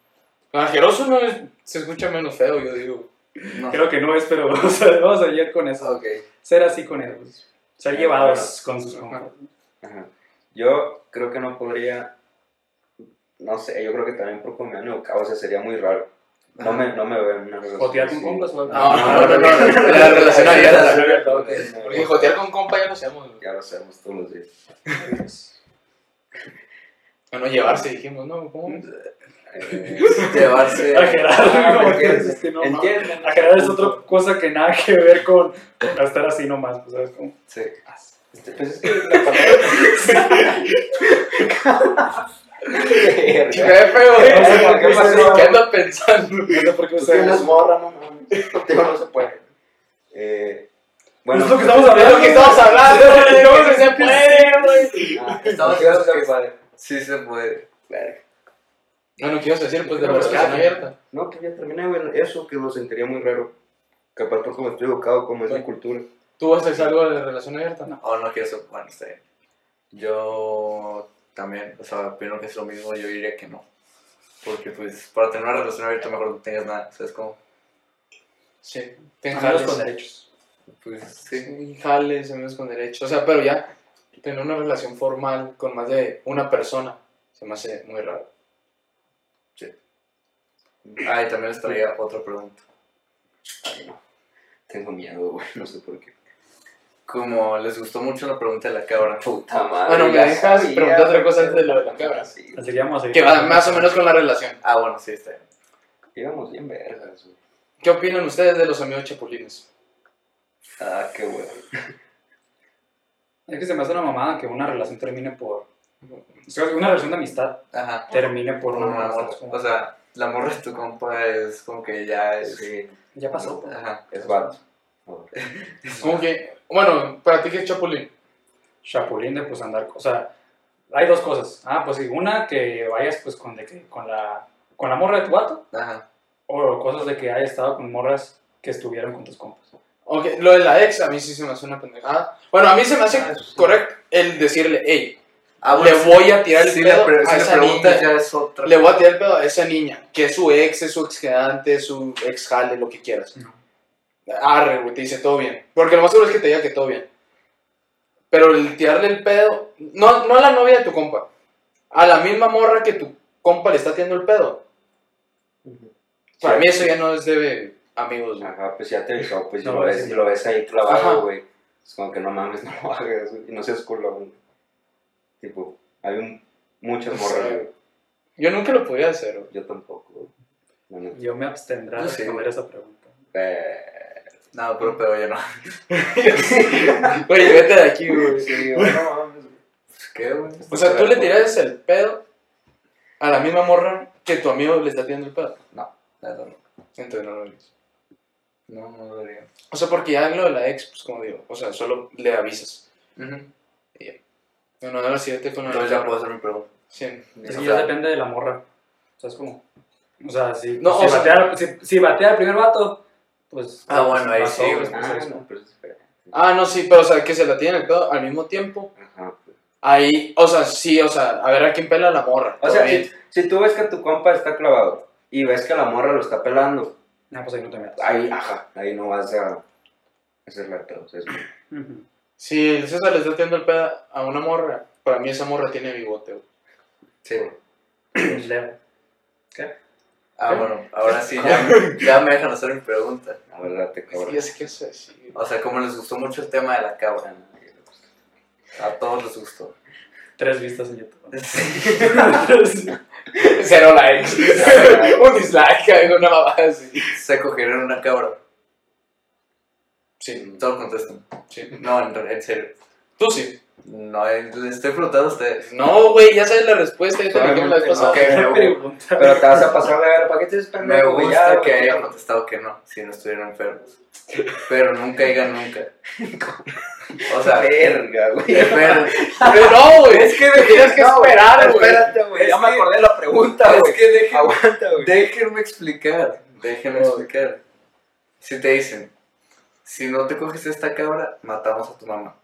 Ajeroso no es, se escucha menos feo, yo digo. no. Creo que no es, pero vamos a, vamos a ir con eso. Ok. Ser así con ellos. Ser Ah, llevados con sus compas. Ajá. Yo creo que no podría. No sé, yo creo que también por cómo me han educado, o sea, sería muy raro. No me, no me veo en una relación. ¿Jotear con compas o algo? No, no, no, no, no, la relación abierta. Porque jotear con compa ya lo hacemos. Ya lo hacemos todos los días. Bueno, llevarse, dijimos, ¿no? ¿Cómo? Eh, Llevarse. A Gerardo, Ah, ¿me es que no, Entienden. A Gerardo es otra cosa que nada que ver con, con estar así nomás, pues, ¿sabes? Como, Sí. Este, Pues es que la palabra. Qué feo. No sé por qué pasó. ¿Qué anda pensando? No sé por qué ustedes. tienes morra, no mames. Contigo no se puede. Eh, bueno, es lo que pues, estamos Es hablando. lo que estamos hablando, güey. ¿Cómo que se puede, güey? Ah, Estamos contigo hablando se que- puede. Sí se puede. Verga. Bueno, ¿qué ibas a decir? Pues de la pues, abierta. No, que ya terminé, güey. Eso que lo sentiría muy raro. Capaz por como estoy educado, como es mi cultura. ¿Tú vas a hacer algo de relación abierta? No. O no quiero ser. Bueno, está bien. Yo también, o sea, opino que es lo mismo. Yo diría que no. Porque, pues, para tener una relación abierta, mejor no tengas nada. ¿Sabes cómo? Sí. Ten Amigos jales. con derechos. Pues sí. Jales, amigos con derecho. O sea, pero ya tener una relación formal con más de una persona se me hace muy raro. Ah, y también les traía otra pregunta. Ay, no. Tengo miedo, *laughs* güey. No sé por qué. Como les gustó mucho la pregunta de la cabra. Puta madre. Bueno, me dejas sabía, preguntar otra cosa antes de lo de la cabra. Sí. Así que vamos a seguir. Que va más o menos con la relación. Ah, bueno, sí, está bien. Íbamos bien vergas, güey. ¿Qué opinan ustedes de los amigos chapulines? Ah, qué bueno. Es que se me hace una mamada que una relación termine por. Una relación de amistad Ajá. termine por una morra. O sea, la morra de tu compa es como que ya es. Sí, ya pasó. Ajá. es vato. *laughs* Como que, bueno, para ti qué es chapulín. Chapulín de pues andar. O sea, hay dos cosas. Ah, pues sí, una que vayas pues con, de que, con, la, con la morra de tu vato. Ajá. O cosas de que hayas estado con morras que estuvieron con tus compas. Ok, lo de la ex a mí sí se me hace una pendejada. Bueno, a mí se me hace Ah, eso sí. correcto el decirle, hey, Ah, le voy a tirar el si pedo le, a si le esa preguntas niña. ya es otra. Le voy a tirar el pedo a esa niña, que es su ex, es su ex quedante, es su ex jale, lo que quieras. Arre, güey, te dice todo bien. Porque lo más seguro es que te diga que todo bien. Pero el tirarle el pedo, no, no a la novia de tu compa, a la misma morra que tu compa le está tirando el pedo. Para mí eso ya no es de amigos, güey. Ajá, pues ya te avisó, pues si No, lo ves, sí. si lo ves ahí Ajá. clavado, güey. Es como que no mames, *laughs* no lo hagas, güey. Y no seas culo, güey. Tipo, hay un, muchas morras, Sí. güey. Yo nunca lo podía hacer, güey. Yo tampoco, güey. Yo me abstendré de Yo sí, responder esa pregunta. Eh, No, pero pedo ya no. *laughs* Güey, vete de aquí, güey. sí, no mames, güey. Pues, ¿Qué, güey? O sea, tú le tiras el pedo a la misma morra que tu amigo le está tirando el pedo. Nada, no. Entonces no lo harías. No, no lo haría. O sea, porque ya lo de la ex, pues como digo, o sea, solo le avisas. Ujú. Bueno, ahora sí, vete con la Entonces ya puedo hacer mi pregunta. Sí. Es que ya depende de la morra. ¿Sabes cómo? O sea, si, No, si, o sea- batea, si, si batea el primer vato, pues. Ah, bueno, ahí sí, pues, güey. pues, Ah, no, es diferente. Ah, no, sí, pero o sea, que se la tienen el pedo al mismo tiempo. Ajá, pues. Ahí, o sea, sí, o sea, a ver a quién pela la morra. O sea, si, si tú ves que tu compa está clavado y ves que la morra lo está pelando, Ah, pues ahí no te metas. ahí, ajá, ahí no vas a hacerle el pedo. Ujú. Si el César le está tirando el pedo a una morra, para mí esa morra tiene bigote, güey. Sí. Leo. ¿Qué? Ah, ¿Qué? bueno, ahora sí, ya, *laughs* ya me dejan hacer mi pregunta. La verdad te Es que cabrón. qué es decir. O sea, como les gustó mucho el tema de la cabra, a todos les gustó. Tres vistas en YouTube. *laughs* *laughs* Cero likes. Un dislike, algo, una así. Se cogieron una cabra. Sí, Todos contestan. sí. No, en, en serio. Tú sí. No, eh, les estoy preguntando a ustedes. No, güey, ya sabes la respuesta. Ya te la la pasada. Ok, me, pregunta. Pero te vas a pasar de ver, ¿para qué te me gusta Ya, que haya ya. contestado que no, si no estuvieran enfermos. Pero nunca digan nunca. O sea, Verga, güey. Pero no, güey. Es que tienes que esperar, güey. Espérate, güey. Es Ya me acordé de la pregunta, Es güey. que dejen, Aguanta, güey. déjenme explicar. Déjenme explicar. Si te dicen, si no te coges esta cabra, matamos a tu mamá.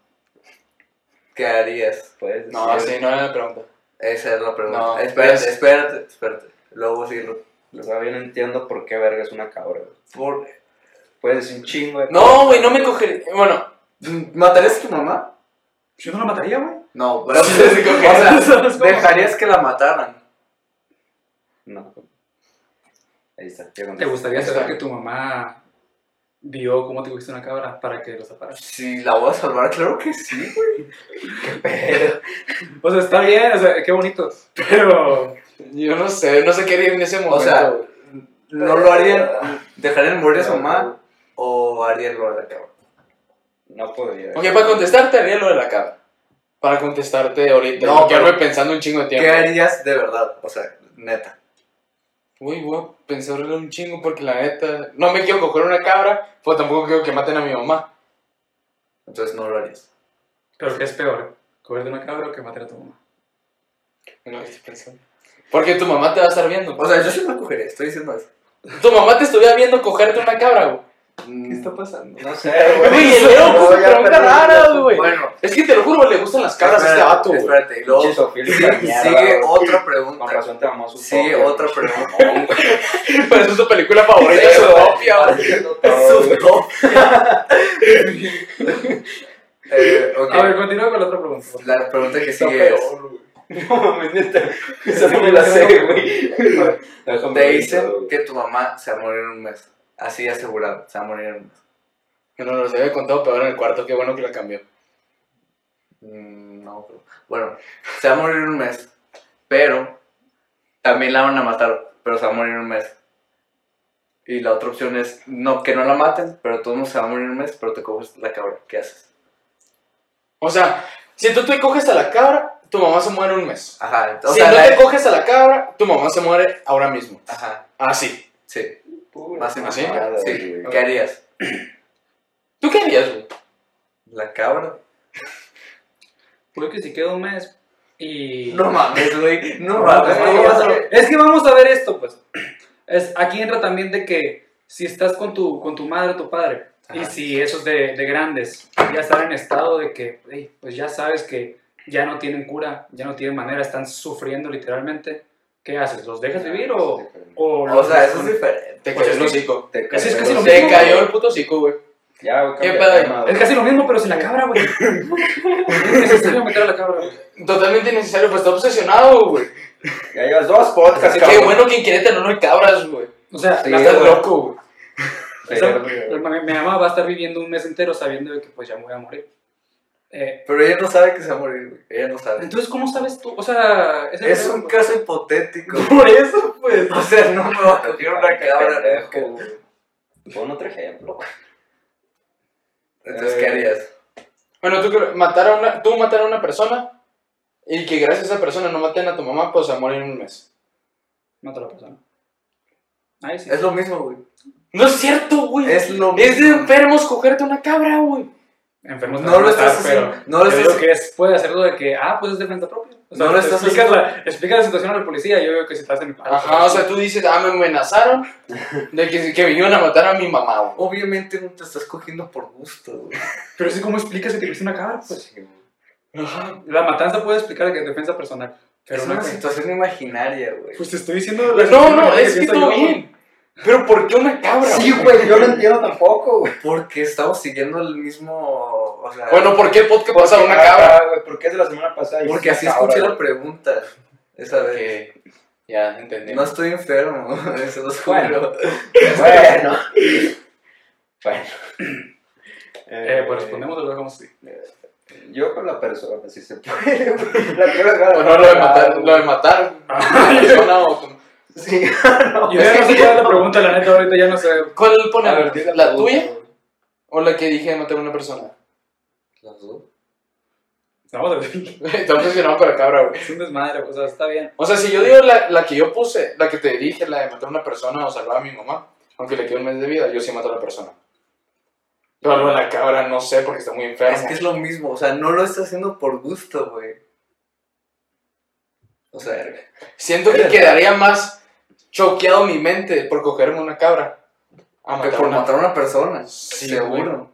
¿Qué harías? Decir. No, sí, no era la pregunta. Esa es la pregunta. No, espérate, es- espérate, espérate. Luego sí. lo- O sea, bien entiendo por qué verga es una cabra. güey. por- Puedes decir un chingo de No, güey, no me cogeré. Bueno, ¿Matarías a tu mamá? Yo no la mataría, güey. No, *laughs* pero. Sí, sí, o sea, *laughs* dejarías que la mataran. No. Ahí está. ¿Te gustaría saber que tu mamá vio cómo te cogiste una cabra para que lo separas? Si la voy a salvar, claro que sí, güey. *laughs* O sea, está bien, o sea, qué bonito. Pero. yo no sé, no sé qué haría en ese momento. sea, güey. ¿No lo harían? ¿Dejarían morir a su mamá? ¿O harían lo de la cabra? No podría. Ok, para contestarte haría lo de la cabra. para contestarte ahorita. No, quedarme pensando un chingo de tiempo. ¿Qué harías de verdad? O sea, neta. Uy, voy a pensarle un chingo porque la neta. No me quiero coger una cabra, pues tampoco quiero que maten a mi mamá. Entonces no lo harías. Pero ¿qué es peor? ¿Cogerte una cabra o que matar a tu mamá? No, estoy pensando. Porque tu mamá te va a estar viendo. O sea, yo sí me cogería, estoy diciendo eso. Tu mamá te estuviera viendo cogerte una cabra, güey. ¿Qué está pasando? No sé, Güey, el Leo puso perdí rara, güey. Bueno, Es que te lo juro, le gustan las cabras a este vato, güey. Espérate, y luego sigue, güey. otra Con pregunta. razón te amó su Sigue otra pregunta. güey. *laughs* Pero es su película favorita, Sí, su güey. propia, güey. Güey. Eh, ok. A ver, continúa con la otra pregunta. La pregunta que sigue es: peor, güey. *laughs* No mames, neta. *laughs* Esa no me la sé, güey. Te dicen güey. que tu mamá se va a morir en un mes. Así asegurado, se va a morir en un mes. Que no nos había contado peor en el cuarto, qué bueno que la cambió. Mm, no, pero. Bueno, se va a morir en un mes. Pero también la van a matar, pero se va a morir en un mes. Y la otra opción es no, que no la maten, pero todo el mundo se va a morir en un mes, pero te coges la cabra. ¿Qué haces? O sea, si tú te coges a la cabra, tu mamá se muere en un mes. Ajá, o si sea, no la- te coges a la cabra, tu mamá se muere ahora mismo. Ajá, Así. sí. Más Sí. güey. ¿Qué harías? ¿Tú qué harías, güey? ¿La cabra? Puede que si queda un mes y... No mames, güey. No mames. es, que ¿cómo vas a- vamos a- ver esto, pues. Es, aquí entra también de que si estás con tu, con tu madre o tu padre, y si esos de, de grandes ya están en estado de que, "Ey, pues ya sabes que ya no tienen cura, ya no tienen manera, están sufriendo literalmente, ¿qué haces? ¿Los dejas vivir o...? o O sea, eso es diferente. Te cayó es el hocico. Te cayó el puto hocico, güey. Ya, güey, ¿Qué pedo Es casi lo mismo, pero sin la *laughs* cabra, güey. es necesario meter a la cabra, güey. Totalmente innecesario, pues está obsesionado, güey. Ya llevas dos podcasts, Qué bueno que en Querétaro no hay cabras, güey. O sea, Sí, Estás loco, güey. o sea, mi, mi mamá va a estar viviendo un mes entero sabiendo de que pues ya me voy a morir. Eh, Pero ella no sabe que se va a morir, güey. Ella no sabe. entonces, ¿cómo sabes tú? O sea, Es un pues. caso hipotético. *laughs* Por eso, pues. O sea, no me voy a coger una cabra. Pon otro ejemplo. Entonces, ¿qué harías? Bueno, tú, matar a una, tú matar a una persona y que gracias a esa persona no maten a tu mamá, pues se muere en un mes. Mata a la persona. Ahí sí. Es lo mismo, güey. No es cierto, güey. Es lo Es de mismo. enfermos cogerte una cabra, güey. Enfermos No lo matar, estás haciendo. pero No lo estás que es, puede hacerlo de que, ah, pues es defensa propia. O sea, No lo estás haciendo. la, explica la situación al policía, yo veo que si estás en mi padre. Ajá, o sea, tú dices, ah, me amenazaron de que, que vinieron a matar a mi mamá, güey. Obviamente no te estás cogiendo por gusto, güey. Pero sí, ¿cómo explicas que te viste una cabra? Pues Ajá. la matanza puede explicar que es defensa personal. Pero es no una que- situación imaginaria, güey. Pues te estoy diciendo. la No, no, es que todo yo, bien. Pero ¿por qué una cabra? Sí, güey, yo no entiendo tampoco, güey. Porque estamos siguiendo el mismo. O sea, Bueno, ¿por qué el podcast ¿Por pasa una cabra? güey? ¿Por qué es de la semana pasada? porque así cabra, escuché la güey? pregunta. Esa vez. Que ya entendí. No estoy enfermo, *laughs* eso lo juro. Bueno. Bueno. bueno. Eh, pues respondemos o lo dejamos así. Yo con la persona, si se puede. güey. La quiero dejar. Bueno, lo de matar, lo de matar. *laughs* persona o como- Sí, *laughs* no. Yo ya no sé cuál es la pregunta, la neta, ahorita ya no sé. ¿Cuál pone? Ver, ¿La tuya? ¿O la que dije de matar a una persona? Las dos. Vamos a ver. *laughs* Está obsesionado con la cabra, güey. Es un desmadre, o sea, está bien. O sea, si yo digo la, la que yo puse, la que te dije, la de matar a una persona o salvar a mi mamá, aunque le quede un mes de vida, yo sí mato a la persona. Pero lo de la cabra no sé porque está muy enfermo. Es que es lo mismo, o sea, no lo estás haciendo por gusto, güey. O sea, Siento que quedaría más choqueado mi mente por cogerme una cabra. A matar por una. matar a una persona. Sí, seguro.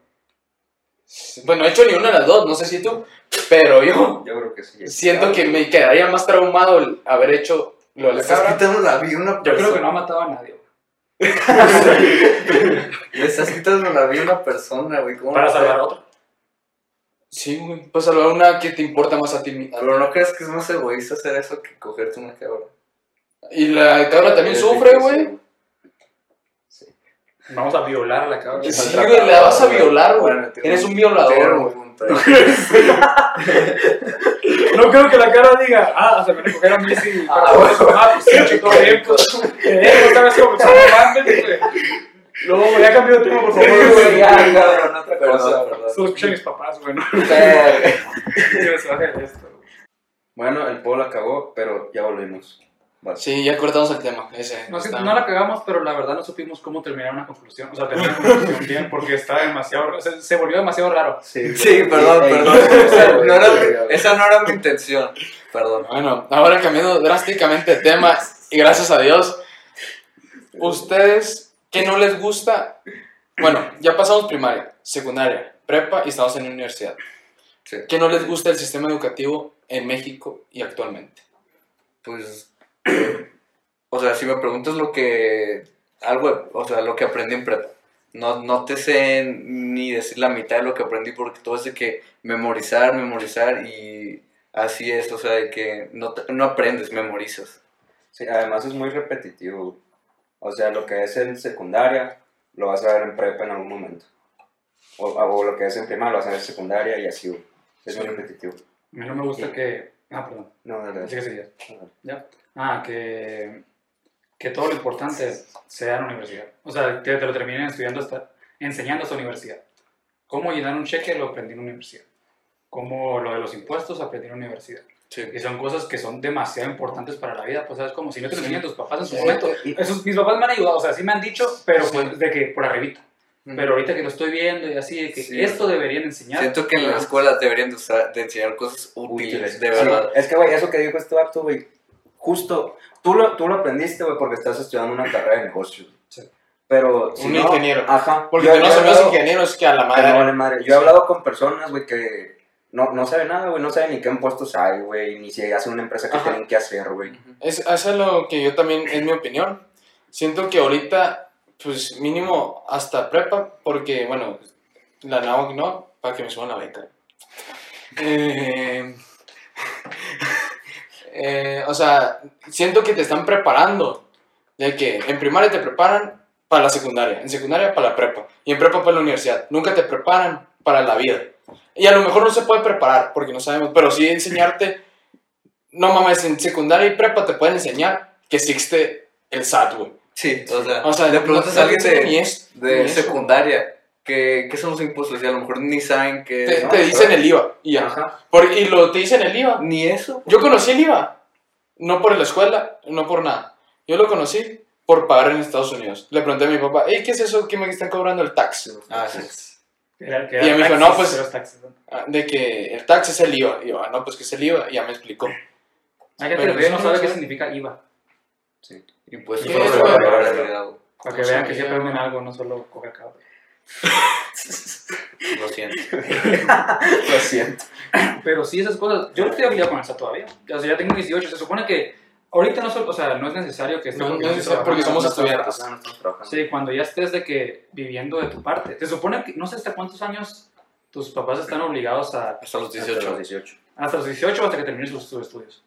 Bueno, no he hecho ni una de las dos, no sé si tú, pero yo Yo creo que sí. siento que me quedaría más traumado el haber hecho lo de la estás cabra. quitando la vida a una Yo creo que no ha matado a nadie. *laughs* Le estás quitando la vida a una persona, güey. ¿Cómo Para salvar a otro. Sí, güey. Pues salvar una que te importa más a ti. Pero no crees que es más egoísta hacer eso que cogerte una cabra. Y la cabra también sufre, güey. Vamos a violar a la cabra. Sí, Otra güey, la vas a violar, güey. Eres un- violador, güey. *laughs* No creo que la cara diga, ah, se me van a coger a mí sí. Ah, pero, ah, pues sí, chico, *laughs* bien, pues. Eh, no sabes cómo son amantes, güey. No, ya cambió de tema, por favor. Sí, güey. ya, cabrón, otra Perdón, cosa. perdón. Solo escuchan mis papás, güey. *laughs* Bueno, el polo acabó, pero ya volvimos. Vas. Sí, ya cortamos el tema. Ese, No, sí, está- no la cagamos, pero la verdad no supimos cómo terminar una conclusión. O sea, terminar una conclusión bien, porque está demasiado. Se, se volvió demasiado raro. Sí, Sí, perdón, Ey, perdón. sea, güey, no era- esa no era mi intención. Perdón. Bueno, ahora cambiando drásticamente de tema, y gracias a Dios, ¿ustedes qué no les gusta? Bueno, ya pasamos primaria, secundaria, prepa y estamos en universidad. Sí. ¿Qué no les gusta del sistema educativo en México y actualmente? Pues, *coughs* o sea, si me preguntas lo que, algo, o sea, lo que aprendí en prepa, no, no te sé ni decir la mitad de lo que aprendí porque todo es de que memorizar, memorizar y así es, o sea, de que no, no aprendes, memorizas. Sí, además es muy repetitivo. O sea, lo que es en secundaria lo vas a ver en prepa en algún momento. O, o lo que es en primaria lo vas a ver en secundaria y así. Es muy Sí. repetitivo. A mí no me gusta que. Ah, perdón. No, dale, Así dale. que seguías. ¿Ya? Ah, que, que todo lo importante sea en la universidad. O sea, que te lo terminen estudiando hasta, enseñando hasta la universidad. Cómo llenar un cheque lo aprendí en la universidad. Cómo lo de los impuestos aprendí en la universidad. Sí. Y son cosas que son demasiado importantes para la vida. Pues, ¿sabes? Como si no te lo Sí. enseñan tus papás en su Sí, momento. y- Esos, mis papás me han ayudado, o sea, sí me han dicho, pero Sí. pues de que por arribita. Pero ahorita que lo estoy viendo y así, de que Sí, esto deberían enseñar. Siento que en las escuelas deberían de, usar, de enseñar cosas útiles, de Sí, verdad. es que, güey, eso que dijo este vato, güey, justo, tú lo, tú lo aprendiste, güey, porque estás estudiando una carrera de negocios. Sí. Pero si Un no- ingeniero. Ajá. Porque Yo- no son los ingenieros que a la que no madre. madre. Yo he hablado con personas, güey, que no, no saben nada, güey, no saben ni qué impuestos hay, güey, ni si hacen una empresa que Ajá. tienen que hacer, güey. Es, eso es lo que yo también, es mi opinión. Siento que ahorita, pues mínimo hasta prepa, porque, bueno, la NAOC no, para que me suban la beca. Eh, eh, o sea, siento que te están preparando. De que en primaria te preparan para la secundaria, en secundaria para la prepa, y en prepa para la universidad. Nunca te preparan para la vida. Y a lo mejor no se puede preparar, porque no sabemos, pero sí enseñarte no mames, en secundaria y prepa te pueden enseñar que existe el SAT, güey. Sí, o sea, O sea, le preguntas no- a alguien de, de secundaria que, qué son los impuestos y a lo mejor ni saben que... Te, No, te dicen el IVA y ya. Ajá. Por- y lo te dicen el IVA. Ni eso. Yo conocí el IVA. No por la escuela, no por nada. Yo lo conocí por pagar en Estados Unidos. Le pregunté a mi papá, "Ey, ¿qué es eso que me están cobrando el tax? Ah, sí. Era- que Y eran me dijo, no, pues- pero es taxis, ¿no? Ah, De que el tax es el IVA. Y yo, ah, no, pues que es el IVA. Y ya me explicó. Hay gente Pero que no sabe qué significa IVA. Realidad, güey. Para que vean que sí ya- aprenden algo, no solo cable. *laughs* Lo siento. *laughs* Lo siento. Pero sí, esas cosas. Yo no estoy habilitado con esa todavía. O sea, ya tengo 18. Se supone que ahorita no, so- o sea, no es necesario que esté No, porque no es estés necesario porque somos estudiantes. Sí, cuando ya estés de que viviendo de tu parte. Se supone que no sé hasta cuántos años tus papás están obligados a. Hasta los Hasta 18. los 18. Hasta los 18 hasta que termines sus estudios.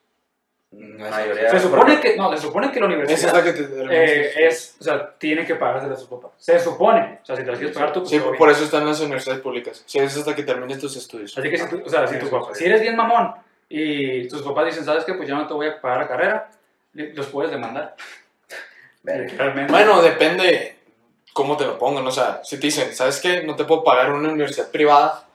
No es- Mayoría. Se supone que. No, se supone que la Es universidad. hasta que te eh, es, o sea, tiene que pagársela a sus papás. Se supone. O sea, si te las quieres pagar tú, pues Sí, bien. por eso están las universidades públicas. Sí, es hasta que termines tus estudios. Así que si tú, o sea, si Sí, tu sí, papá, sí. si eres bien mamón y tus papás dicen, ¿sabes qué? Pues ya no te voy a pagar la carrera, los puedes demandar. *laughs* Realmente. Bueno, depende cómo te lo pongan. O sea, si te dicen, ¿sabes qué? No te puedo pagar una universidad privada.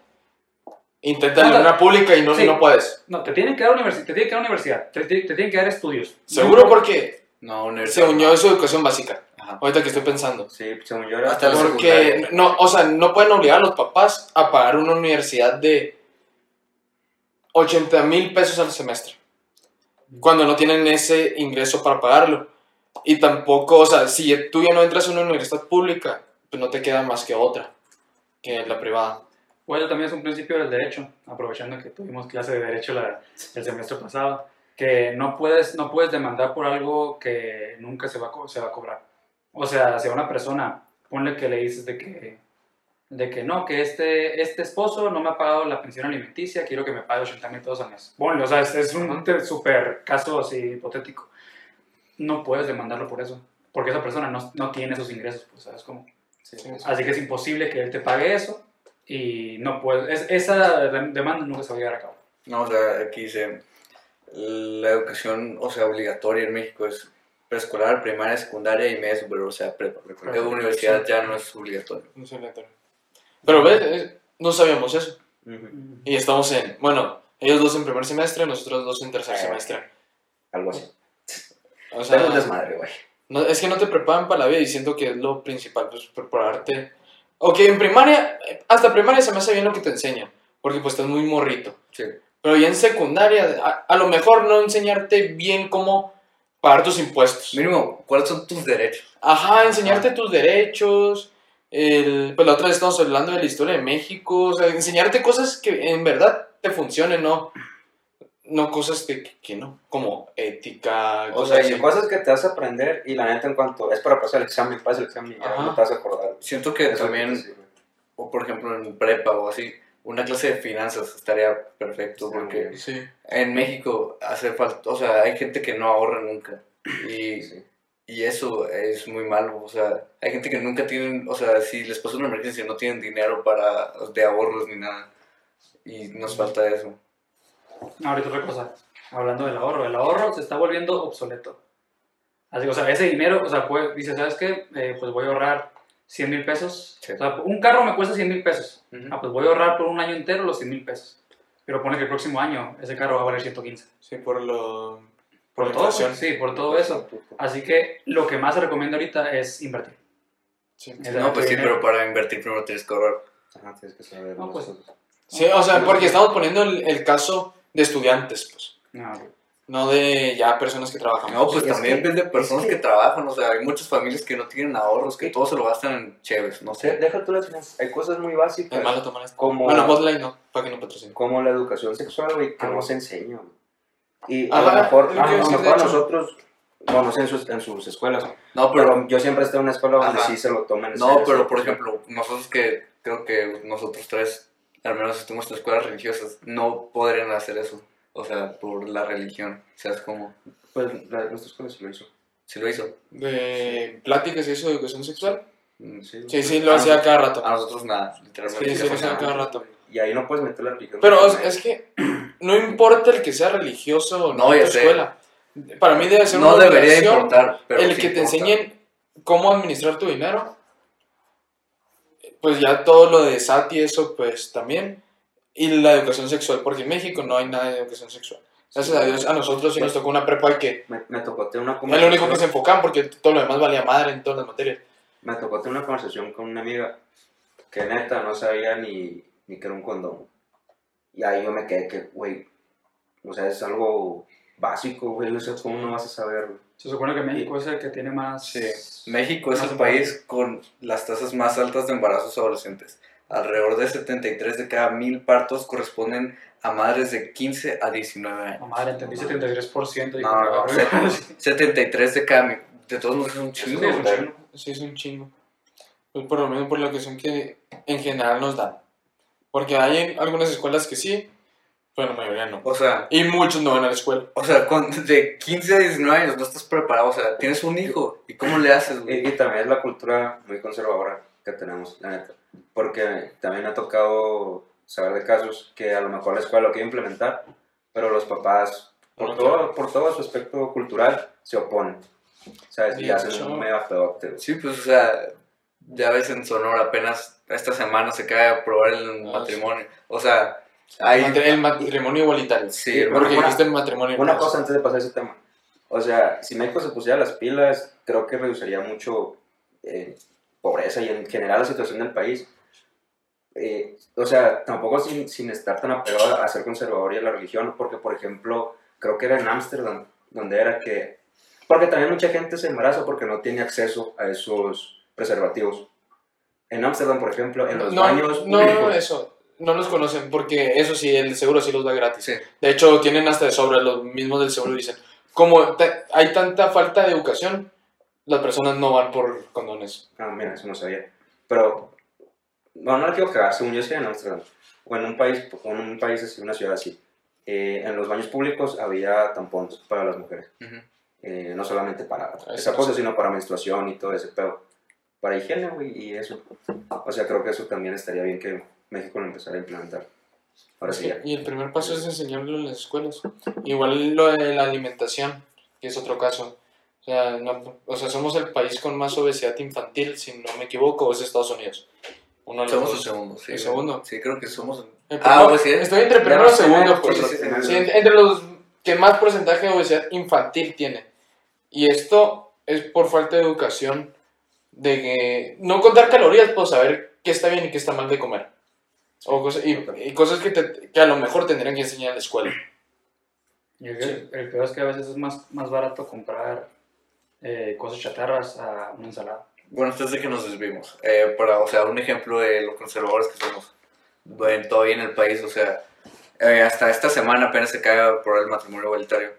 Inténtale No, una pública y no, sí. no puedes. No, te tienen que dar universidad, te tienen que dar universidad, te, te- te tienen que dar estudios. Seguro No, porque No, universidad. se unió a su educación básica. Ajá. Ahorita que estoy pensando. Sí, según yo era Hasta Porque, no, o sea, no pueden obligar a los papás a pagar una universidad de 80 mil pesos al semestre. Cuando no tienen ese ingreso para pagarlo. Y tampoco, o sea, si tú ya no entras a una universidad pública, pues no te queda más que otra, que la privada. Bueno, también es un principio del derecho, aprovechando que tuvimos clase de derecho la- el semestre pasado, que no puedes, no puedes demandar por algo que nunca se va, a se va a cobrar. O sea, si a una persona, ponle que le dices de que, de que no, que este, este esposo no me ha pagado la pensión alimenticia, quiero que me pague 80 mil pesos al mes. Ponle, o sea, es, es un súper caso así hipotético. No puedes demandarlo por eso, porque esa persona no, no tiene esos ingresos, pues, ¿sabes cómo? Sí. Así que es imposible que él te pague eso y no puede, es- esa de- demanda nunca se va a llevar a cabo. No, o sea, aquí dice, la educación, o sea, obligatoria en México es preescolar, primaria, secundaria y media superior, o sea, prepa. La universidad ya no es obligatorio. No es obligatorio. Pero ves, no sabíamos eso. Y estamos en, bueno, ellos dos en primer semestre, nosotros dos en tercer Eh. semestre. Algo así. O Pero es un sea, desmadre, güey. no, es que no te preparan para la vida y siento que es lo principal, pues prepararte. Ok, en primaria, hasta primaria se me hace bien lo que te enseñan, porque pues estás muy morrito. Sí. Pero ya en secundaria, a, a lo mejor no enseñarte bien cómo pagar tus impuestos. Mínimo, ¿cuáles son tus derechos? Ajá, enseñarte tus derechos. El, pues la otra vez estamos hablando de la historia de México. O sea, enseñarte cosas que en verdad te funcionen, no, no cosas que, que, que no. Como ética, O cosas sea, así. y cosas que te vas a aprender y la neta en cuanto es para pasar el examen, pasa el examen y ya no te vas a acordar. Siento que Eso también, o por ejemplo en prepa o así, una clase de finanzas estaría perfecto Sí, porque. Sí. en México hace falta, o sea, hay gente que no ahorra nunca y, Sí. y eso es muy malo, o sea, hay gente que nunca tienen, o sea, si les pasa una emergencia no tienen dinero para de ahorros ni nada y nos falta eso. Ahorita otra cosa, hablando del ahorro, el ahorro se está volviendo obsoleto. Así, o sea, ese dinero, o sea, pues, dice, ¿sabes qué? Eh, pues voy a ahorrar 100 mil pesos. Sí. O sea, un carro me cuesta 100 mil pesos. Ujú. Ah, pues voy a ahorrar por un año entero los 100 mil pesos. Pero pone que el próximo año ese carro va a valer 115. Sí, por lo. Por la todo, sí, por todo eso. Así que lo que más se recomienda ahorita es invertir. Sí. Es No, pues sí, dinero. pero para invertir primero tienes que ahorrar. Ajá, tienes que saber No, pues. Sí, o sea, porque estamos poniendo el, el caso de estudiantes, pues. No, güey. No de ya personas que trabajan. No, pues es también que- ves de personas es que, que- trabajan, o sea, hay muchas familias que no tienen ahorros, que Sí. todo se lo gastan en cheves, no sé. Deja tú las finanzas. Hay cosas muy básicas. Es malo tomar esto. Como, Bueno, Botline no, para que no patrocine. como la educación sexual, güey, que Ah. no se enseña. Y a lo mejor, es lo que a iba a lo decir, de mejor nosotros, bueno, no sé en sus, en sus escuelas, No, pero, pero yo siempre estado en una escuela donde Ajá. sí se lo toman en no, pero por ejemplo, nosotros que creo que nosotros tres, al menos en escuelas religiosas, no podrían hacer eso. O sea, por la religión. O sea, es como, Pues la, nuestra escuela sí lo hizo. si lo hizo. De pláticas y eso de educación sexual. Mm, Sí, sí, lo hacía cada rato. A nosotros nada, literalmente. Sí, sí, lo hacía cada rato. Y ahí no puedes meter la religión. Pero es que no importa el que sea religioso o no, No, en tu sé. escuela. Para mí debe ser No una debería importar, pero el sí que te enseñen cómo administrar tu dinero. Pues ya todo lo de SAT y eso, pues también. Y la educación sexual, porque en México no hay nada de educación sexual. Gracias a Dios, a nosotros sí nos tocó una prepa que Me, me tocó tener una es lo único que se conversación. enfocaban porque todo lo demás valía madre en todas las materias. Me tocó tener una conversación con una amiga que neta no sabía ni, ni que era un condón. Y ahí yo me quedé que, güey, o sea, es algo básico, güey, o sea, ¿cómo no vas a saber? Se supone que México es el que tiene más... Sí, México es el país con las tasas más altas de embarazos adolescentes. Alrededor de 73 de cada mil partos corresponden a madres de 15 a 19 años. No, madre, entendí 73%. digo, No, no, no, cabrón. set- 73 de cada mil. De todos modos es un chingo. Sí, es un chingo. Sí, es un chingo. Pues por lo menos por la educación que en general nos dan. Porque hay algunas escuelas que sí, pero la mayoría no. O sea, Y muchos no van a la escuela. o sea, con- de 15 a 19 años no estás preparado. O sea, tienes un hijo. ¿Y cómo le haces, Y, güey? y también es la cultura muy conservadora que tenemos, la neta. Porque también ha tocado saber de casos que a lo mejor la escuela lo quiere implementar, pero los papás, por, No, todo, claro. por todo su aspecto cultural, se oponen. ¿Sabes? Y Sí, hacen un mega pedote. güey. Sí, pues, o sea, ya ves en Sonora apenas esta semana se cae a aprobar el Ah, matrimonio. O sea, hay... Matri- El matrimonio igualitario. Sí, porque dijiste el matrimonio Una cosa antes de pasar ese tema. O sea, si México se pusiera las pilas, creo que reduciría mucho eh, pobreza y en general la situación del país. Eh, o sea, tampoco sin, sin estar tan apegado a ser conservador y a la religión, porque por ejemplo, creo que era en Ámsterdam, donde era que... Porque también mucha gente se embaraza porque no tiene acceso a esos preservativos. En Ámsterdam, por ejemplo, en los no, baños no, públicos- eso. No los conocen porque eso sí, el seguro sí los da gratis. Sí. De hecho, tienen hasta de sobra, los mismos del seguro dicen, como hay tanta falta de educación, las personas no van por condones. Ah, mira, eso no sabía. Pero, no, no la quiero cagar, según yo en Amsterdam, o en un país, o en un país así, una ciudad así, eh, en los baños públicos había tampones para las mujeres. Eh, no solamente para esa cosa, sino para menstruación y todo ese pedo. Para higiene, güey, y eso. O sea, creo que eso también estaría bien que México lo empezara a implementar. Ahora sí, ya. Y el primer paso es enseñarlo en las escuelas. Igual lo de la alimentación, que es otro caso. O sea, no, o sea, somos el país con más obesidad infantil, si no me equivoco, es Estados Unidos. Uno de los somos el segundo, sí. ¿El segundo? Sí, creo que somos... ah, obesidad. Estoy entre primero y segundo, pues. Sí, entre los que más porcentaje de obesidad infantil tiene. Y esto es por falta de educación, de que no contar calorías, pues saber qué está bien y qué está mal de comer. O cosas, y, cosas que, te, que, a lo mejor tendrían que enseñar en la escuela. Y el, el peor es que a veces es más, más barato comprar eh, cosas chatarras a una ensalada. Bueno, antes de que nos desvimos, eh, para, o sea, un ejemplo de lo conservadores que somos bueno, todavía en el país, o sea, eh, hasta esta semana apenas se cae por el matrimonio igualitario.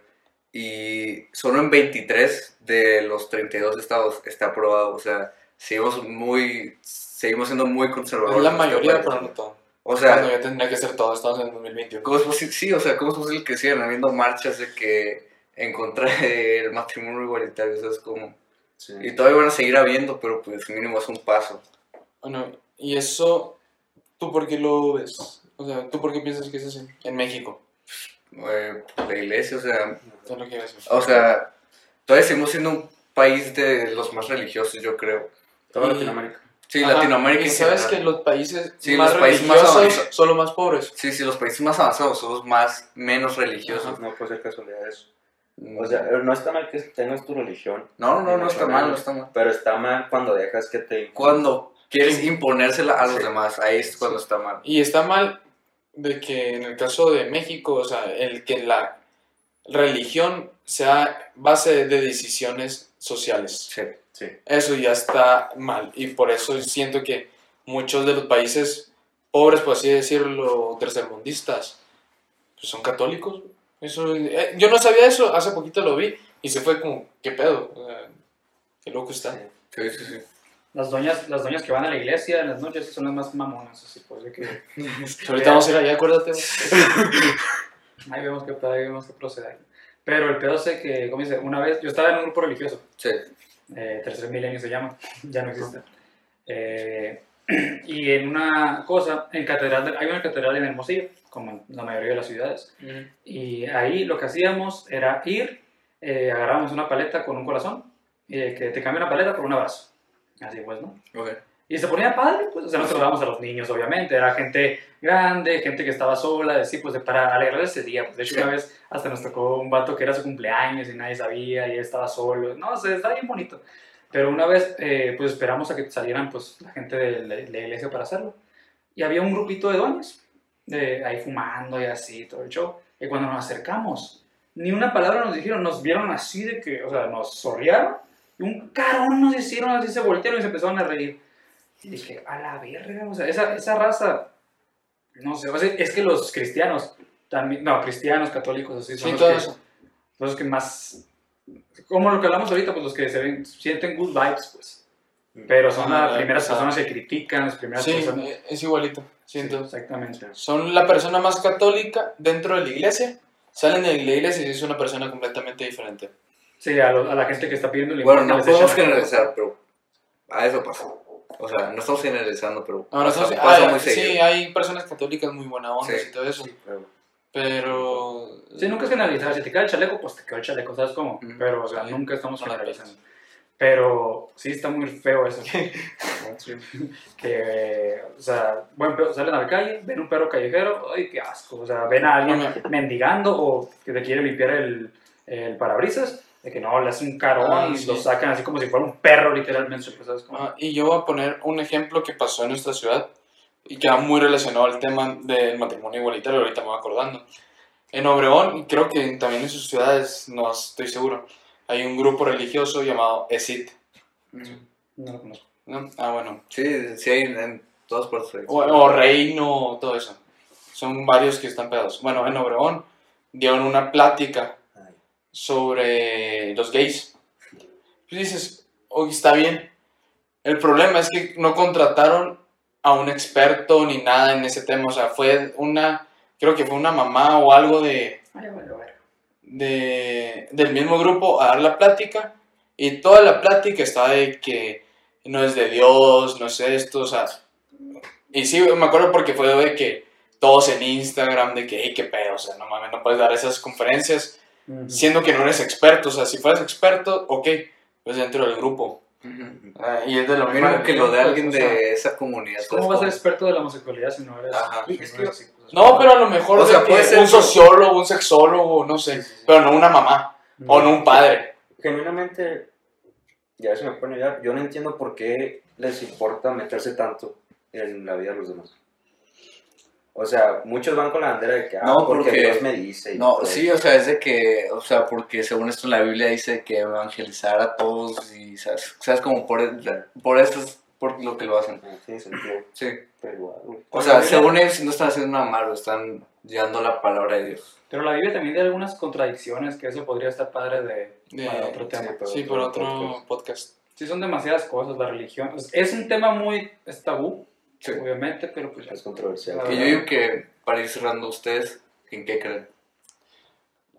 Y solo en 23 de los 32 estados está aprobado, o sea, seguimos muy, seguimos siendo muy conservadores. Es la mayoría, pero no todo. O sea, ya tendría que ser todo, estamos en 2021. ¿cómo es posible, sí, o sea, ¿cómo es posible que sigan habiendo marchas de que en contra *laughs* del matrimonio igualitario? O sea, es como... Y todavía van a seguir habiendo, pero pues mínimo es un paso. Bueno, y eso, ¿tú por qué lo ves? O sea, ¿tú por qué piensas que es así en México? Eh, la iglesia, o sea... No lo decir. O sea, todavía seguimos siendo un país de los más religiosos, yo creo. Toda Latinoamérica. Sí, Latinoamérica. Y sabes que los países más religiosos son los más pobres. Sí, sí, los países más avanzados son los más menos religiosos. No puede ser casualidad eso. O sea, no está mal que tengas tu religión. No, no, no está mal, no está mal. Pero está mal cuando dejas que te... Cuando quieres imponérsela a los demás, ahí es cuando está mal. Y está mal de que en el caso de México, o sea, el que la religión sea base de decisiones sociales. Sí, sí. Eso ya está mal y por eso siento que muchos de los países pobres, por así decirlo, tercermundistas, pues son católicos. Eso, eh, yo no sabía eso, hace poquito lo vi y se fue como, ¿qué pedo? qué loco está. Sí, sí, sí. Las doñas, las doñas que van a la iglesia en las noches son las más mamonas, así pues de que... *laughs* Ahorita vamos a ir allá, acuérdate. *laughs* ahí vemos que ahí vemos que proceder. Pero el pedo es que, como dice, una vez, yo estaba en un grupo religioso. Sí. Eh, tercer milenio se llama, *laughs* ya no existe. Eh, *clears throat* y en una cosa, en catedral, hay una catedral en Hermosillo, como en la mayoría de las ciudades. Y ahí lo que hacíamos era ir, eh, agarrábamos una paleta con un corazón, y que te cambia una paleta por un abrazo. Así pues, ¿no? Y se ponía padre, pues, o sea, no saludamos a los niños, obviamente, era gente grande, gente que estaba sola, así, pues, para alegrar ese día. Pues, de hecho, una vez hasta nos tocó un vato que era su cumpleaños y nadie sabía y él estaba solo. No, o sea, está bien bonito. Pero una vez, eh, pues, esperamos a que salieran, pues, la gente de la, iglesia para hacerlo. Y había un grupito de doñas, de, ahí fumando y así, todo el show. Y cuando nos acercamos, ni una palabra nos dijeron, nos vieron así de que, o sea, nos sorriaron y un carón nos hicieron así, se voltearon y se empezaron a reír. Y dije, a la verga, o sea, esa, esa raza, no sé, o sea, es que los cristianos, también, no, cristianos, católicos, así, son los, que, los que más, como lo que hablamos ahorita, pues los que se ven, sienten good vibes, pues. Pero son las primeras personas que critican, las primeras sí, personas. es igualito, siento. exactamente. Son la persona más católica dentro de la iglesia, salen de la iglesia y es una persona completamente diferente. Sí, a, a la gente que está pidiendo Bueno, no podemos generalizar, pero a eso pasa. O sea, no estamos generalizando, pero no, pasa, pasa muy seguido. Sí, hay personas católicas muy buena onda y todo eso. pero... Sí, nunca es generalizar. Si te queda el chaleco, pues te queda el chaleco, ¿sabes cómo? Pero, o sea, nunca estamos generalizando. Pero sí está muy feo eso. *laughs* que, o sea, bueno, salen a la calle, ven un perro callejero, ¡ay, qué asco! O sea, ven a alguien mendigando o que te quiere limpiar el, el parabrisas de que no, le hacen un carón ah, y lo sacan así como si fuera un perro, literalmente. ¿sabes? Ah, y yo voy a poner un ejemplo que pasó en nuestra ciudad y que va muy relacionado al tema del matrimonio igualitario, ahorita me voy acordando. En Obregón, y creo que también en sus ciudades, no estoy seguro, hay un grupo religioso llamado ESIT. Mm, no lo conozco. Ah, bueno. Sí, sí hay en, todas partes. O, o, Reino, todo eso. Son varios que están pegados. Bueno, en Obregón dieron una plática sobre los gays. Pues dices, hoy está bien. El problema es que no contrataron a un experto ni nada en ese tema. O sea, fue una, creo que fue una mamá o algo de, de del mismo grupo a dar la plática. Y toda la plática estaba de que no es de Dios, no es esto, o sea. Y sí, me acuerdo porque fue de que todos en Instagram, de que, hey, qué pedo, o sea, no mames, no puedes dar esas conferencias Siendo que no eres experto. O sea, si fueras experto, ok, pues dentro del grupo. Ah, y es de lo mismo que lo de pues, alguien o sea, de esa comunidad. ¿Cómo ¿sabes vas a ser experto de la homosexualidad si no eres? Ajá. si eres así, pues, No, pero a lo mejor O sea, de puede ser un sociólogo, un sexólogo, no sé, Sí, sí, sí. pero no una mamá o no un padre. Genuinamente, ya se me pone ya, yo no entiendo por qué les importa meterse tanto en la vida de los demás. O sea, muchos van con la bandera de que, ah, No, porque, porque- Dios me dice. y No, sí, o sea, es de que, o sea, porque según esto en la Biblia dice que evangelizar a todos y, ¿sabes? ¿Sabes? Como por, por eso es por lo que lo hacen. Ah, Tiene sentido, Sí. pero igual. O sea, según ellos no están haciendo nada malo, están llevando la palabra de Dios. Pero la Biblia también tiene algunas contradicciones que eso podría estar padre de, De- para otro tema. sí, pero- Sí, por otro podcast. Sí, son demasiadas cosas, la religión. Es- Es un tema muy es tabú, Sí. obviamente, pero pues Es controversial. Que yo digo que, para ir cerrando, ¿ustedes en qué creen?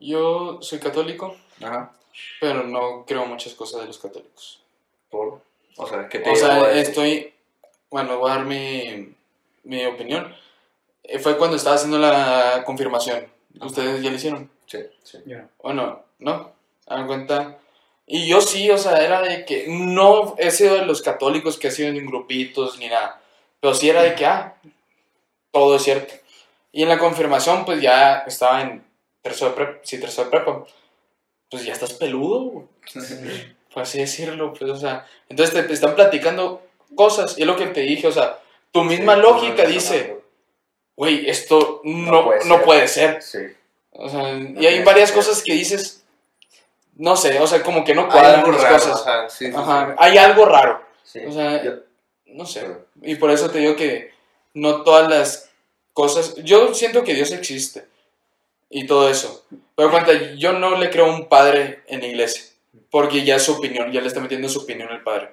Yo soy católico, Ajá. pero no creo muchas cosas de los católicos. ¿Por? O sea, ¿qué te O sea, estoy. Bueno, voy a dar mi, mi opinión. Eh, Fue cuando estaba haciendo la confirmación. ¿Ustedes ya lo hicieron? Sí. yo no. Bueno, ¿no? Hagan cuenta. Y yo sí, o sea, era de que no he sido de los católicos que he sido en grupitos ni nada. Pero sí era de que, ah, todo es cierto. Y en la confirmación, pues ya estaba en tercero de prepa. Sí, tercero de prepa. Pues ya estás peludo, güey *laughs* por así decirlo, pues, o sea, entonces te, están platicando cosas, y es lo que te dije, o sea, tu misma Sí, lógica no, dice, güey, esto no, no, puede puede, ser. ser. Sí. O sea, y No hay tiene varias sentido. cosas que dices, no sé, o sea, como que no Hay cuadran las raro, cosas. ajá, sí, Ajá, hay algo raro, sí. o sea, Yo- no sé, y por eso te digo que no todas las cosas, yo siento que Dios existe, y todo eso, pero cuenta, yo no le creo a un padre en la iglesia, porque ya es su opinión, ya le está metiendo su opinión al padre.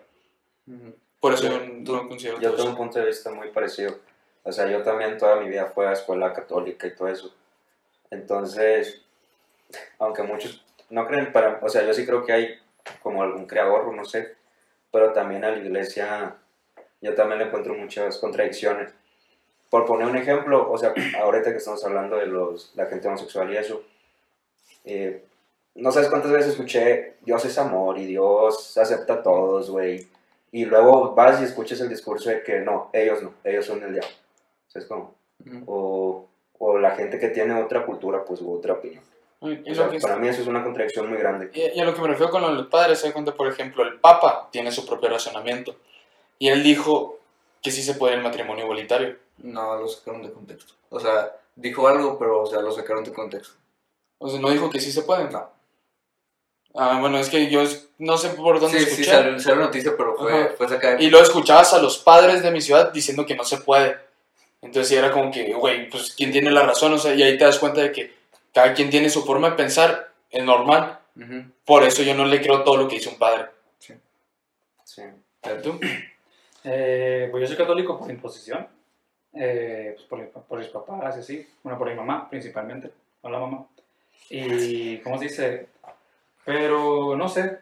Por eso Yo- yo no considero Yo todo tengo un punto de vista muy parecido. O sea, yo también toda mi vida fui a escuela católica y todo eso. Entonces, aunque muchos no creen, para, o sea, yo sí creo que hay como algún creador, no sé, pero también a la iglesia yo también le encuentro muchas contradicciones. Por poner un ejemplo, o sea, *clears throat* ahorita que estamos hablando de los, la gente homosexual y eso, eh, no sabes cuántas veces escuché Dios es amor y Dios acepta a todos, güey. Y luego vas y escuchas el discurso de que no, ellos no, ellos son el diablo. ¿Sabes cómo? Ujú. O, o la gente que tiene otra cultura, pues, u otra opinión. O sea, para mí eso es una contradicción muy grande. y- y a lo que me refiero con los padres, se cuenta, por ejemplo, el Papa tiene su propio razonamiento. Y él dijo que sí se puede el matrimonio igualitario. No, lo sacaron de contexto. O sea, dijo algo, pero, o sea, lo sacaron de contexto. O sea, no dijo que sí se puede. No. Ah, bueno, es que yo no sé por dónde Sí, sí, escuché. salió, salió noticia, pero fue, fue sacada y luego escuchabas a los padres de mi ciudad diciendo que no se puede. Entonces sí era como que, güey, pues quién tiene la razón, o sea, y ahí te das cuenta de que cada quien tiene su forma de pensar, es normal. Por eso yo no le creo todo lo que dice un padre. Sí. ¿Tú? Eh, pues yo soy católico por imposición, eh, pues por, por mis papás y así, bueno, por mi mamá principalmente, hola mamá. Y, ¿cómo se dice? Pero no sé,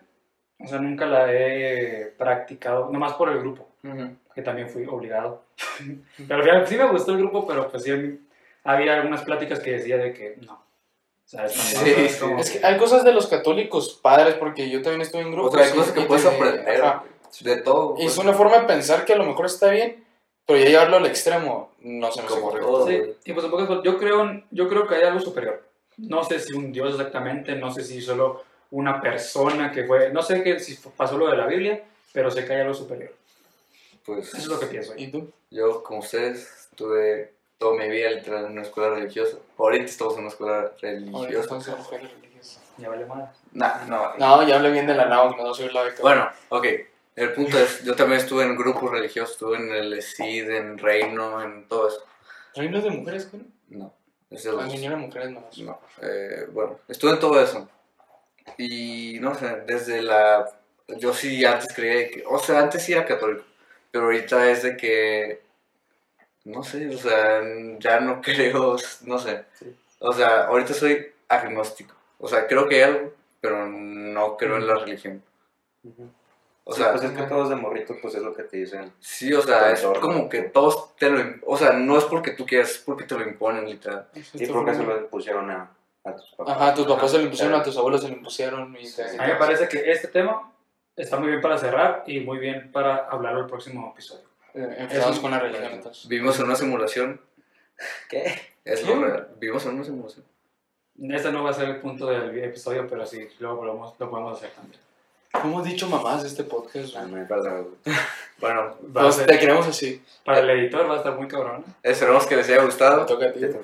o sea, nunca la he practicado, nomás por el grupo, Ujú. que también fui obligado. *laughs* pero al final sí me gustó el grupo, pero pues sí había algunas pláticas que decía de que no. O sea, es tan- Sí, es como Es que hay cosas de los católicos padres, porque yo también estoy en grupos. O sea, cosas que puedes aprender ajá. De todo. Y es pues. una forma de pensar que a lo mejor está bien, pero ya llevarlo al extremo no se me correcto. todo. Sí, y pues en yo creo, en- yo creo que hay algo superior. No sé si un Dios exactamente, no sé si solo una persona que fue, no sé que si pasó lo de la Biblia, pero sé que hay algo superior. Pues Eso es lo que pienso. ¿Y tú? yo, como ustedes, tuve toda mi vida literal en una escuela religiosa. Ahorita estamos en una escuela Ahorita religiosa. son ser mujeres religiosas. Ya vale más. Nah, no, No, ya hablé bien de la NAO, no soy la beca. Bueno, ok. El punto es, yo también estuve en grupos religiosos, estuve en el ESID, en Reino, en todo eso. ¿Reinos de mujeres, güey? No, es de los- señora mujeres no. No, eh, bueno, estuve en todo eso. Y no sé, desde la. Yo sí antes creía que. O sea, antes sí era católico. Pero ahorita es de que. No sé, o sea, ya no *laughs* creo. No sé. O sea, ahorita soy agnóstico. O sea, creo que hay algo, pero no creo en la religión. O Sí, sea, pues es que todos de morrito, pues es lo que te dicen. sí, o sea, es Entorno. como que todos te lo. O sea, no es porque tú quieras, es porque te lo imponen, literal. Y porque se lo pusieron a, a tus papás. Ajá, a tus papás se lo impusieron, a tus abuelos se lo impusieron. Y Sí. A mí me parece que este tema está muy bien para cerrar y muy bien para hablarlo el próximo episodio. Eh, Empezamos Es- con la religión entonces. Vivimos en una simulación. ¿Qué? Es lo real. Vivimos en una simulación. Este no va a ser el punto del episodio, pero sí, luego podemos- lo podemos hacer también. ¿Cómo he dicho mamás de este podcast? Ah, hay palabras. *laughs* Bueno, Va a ser- te queremos así. para el editor va a estar muy cabrón. esperemos que les haya Te gustado. toca a ti. Te.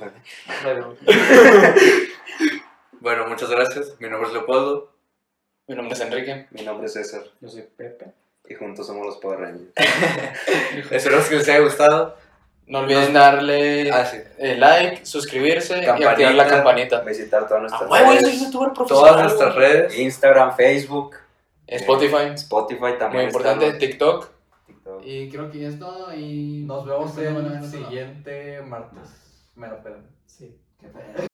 Pero- *laughs* Bueno, muchas gracias. Mi nombre es Leopoldo. Mi nombre es Enrique. Mi nombre es César Yo soy Pepe. y juntos somos los Power Rangers. *laughs* Esperemos que les haya gustado. No olviden darle Ah, sí. eh, like, suscribirse y Campanita. activar la campanita. Visitar todas nuestras redes. Todas nuestras redes. Instagram, Facebook, Spotify. Spotify también. Muy importante, estamos. TikTok. TikTok. Y creo que ya es todo y Nos vemos el siguiente martes. Me lo pelan. Sí. Qué pedo.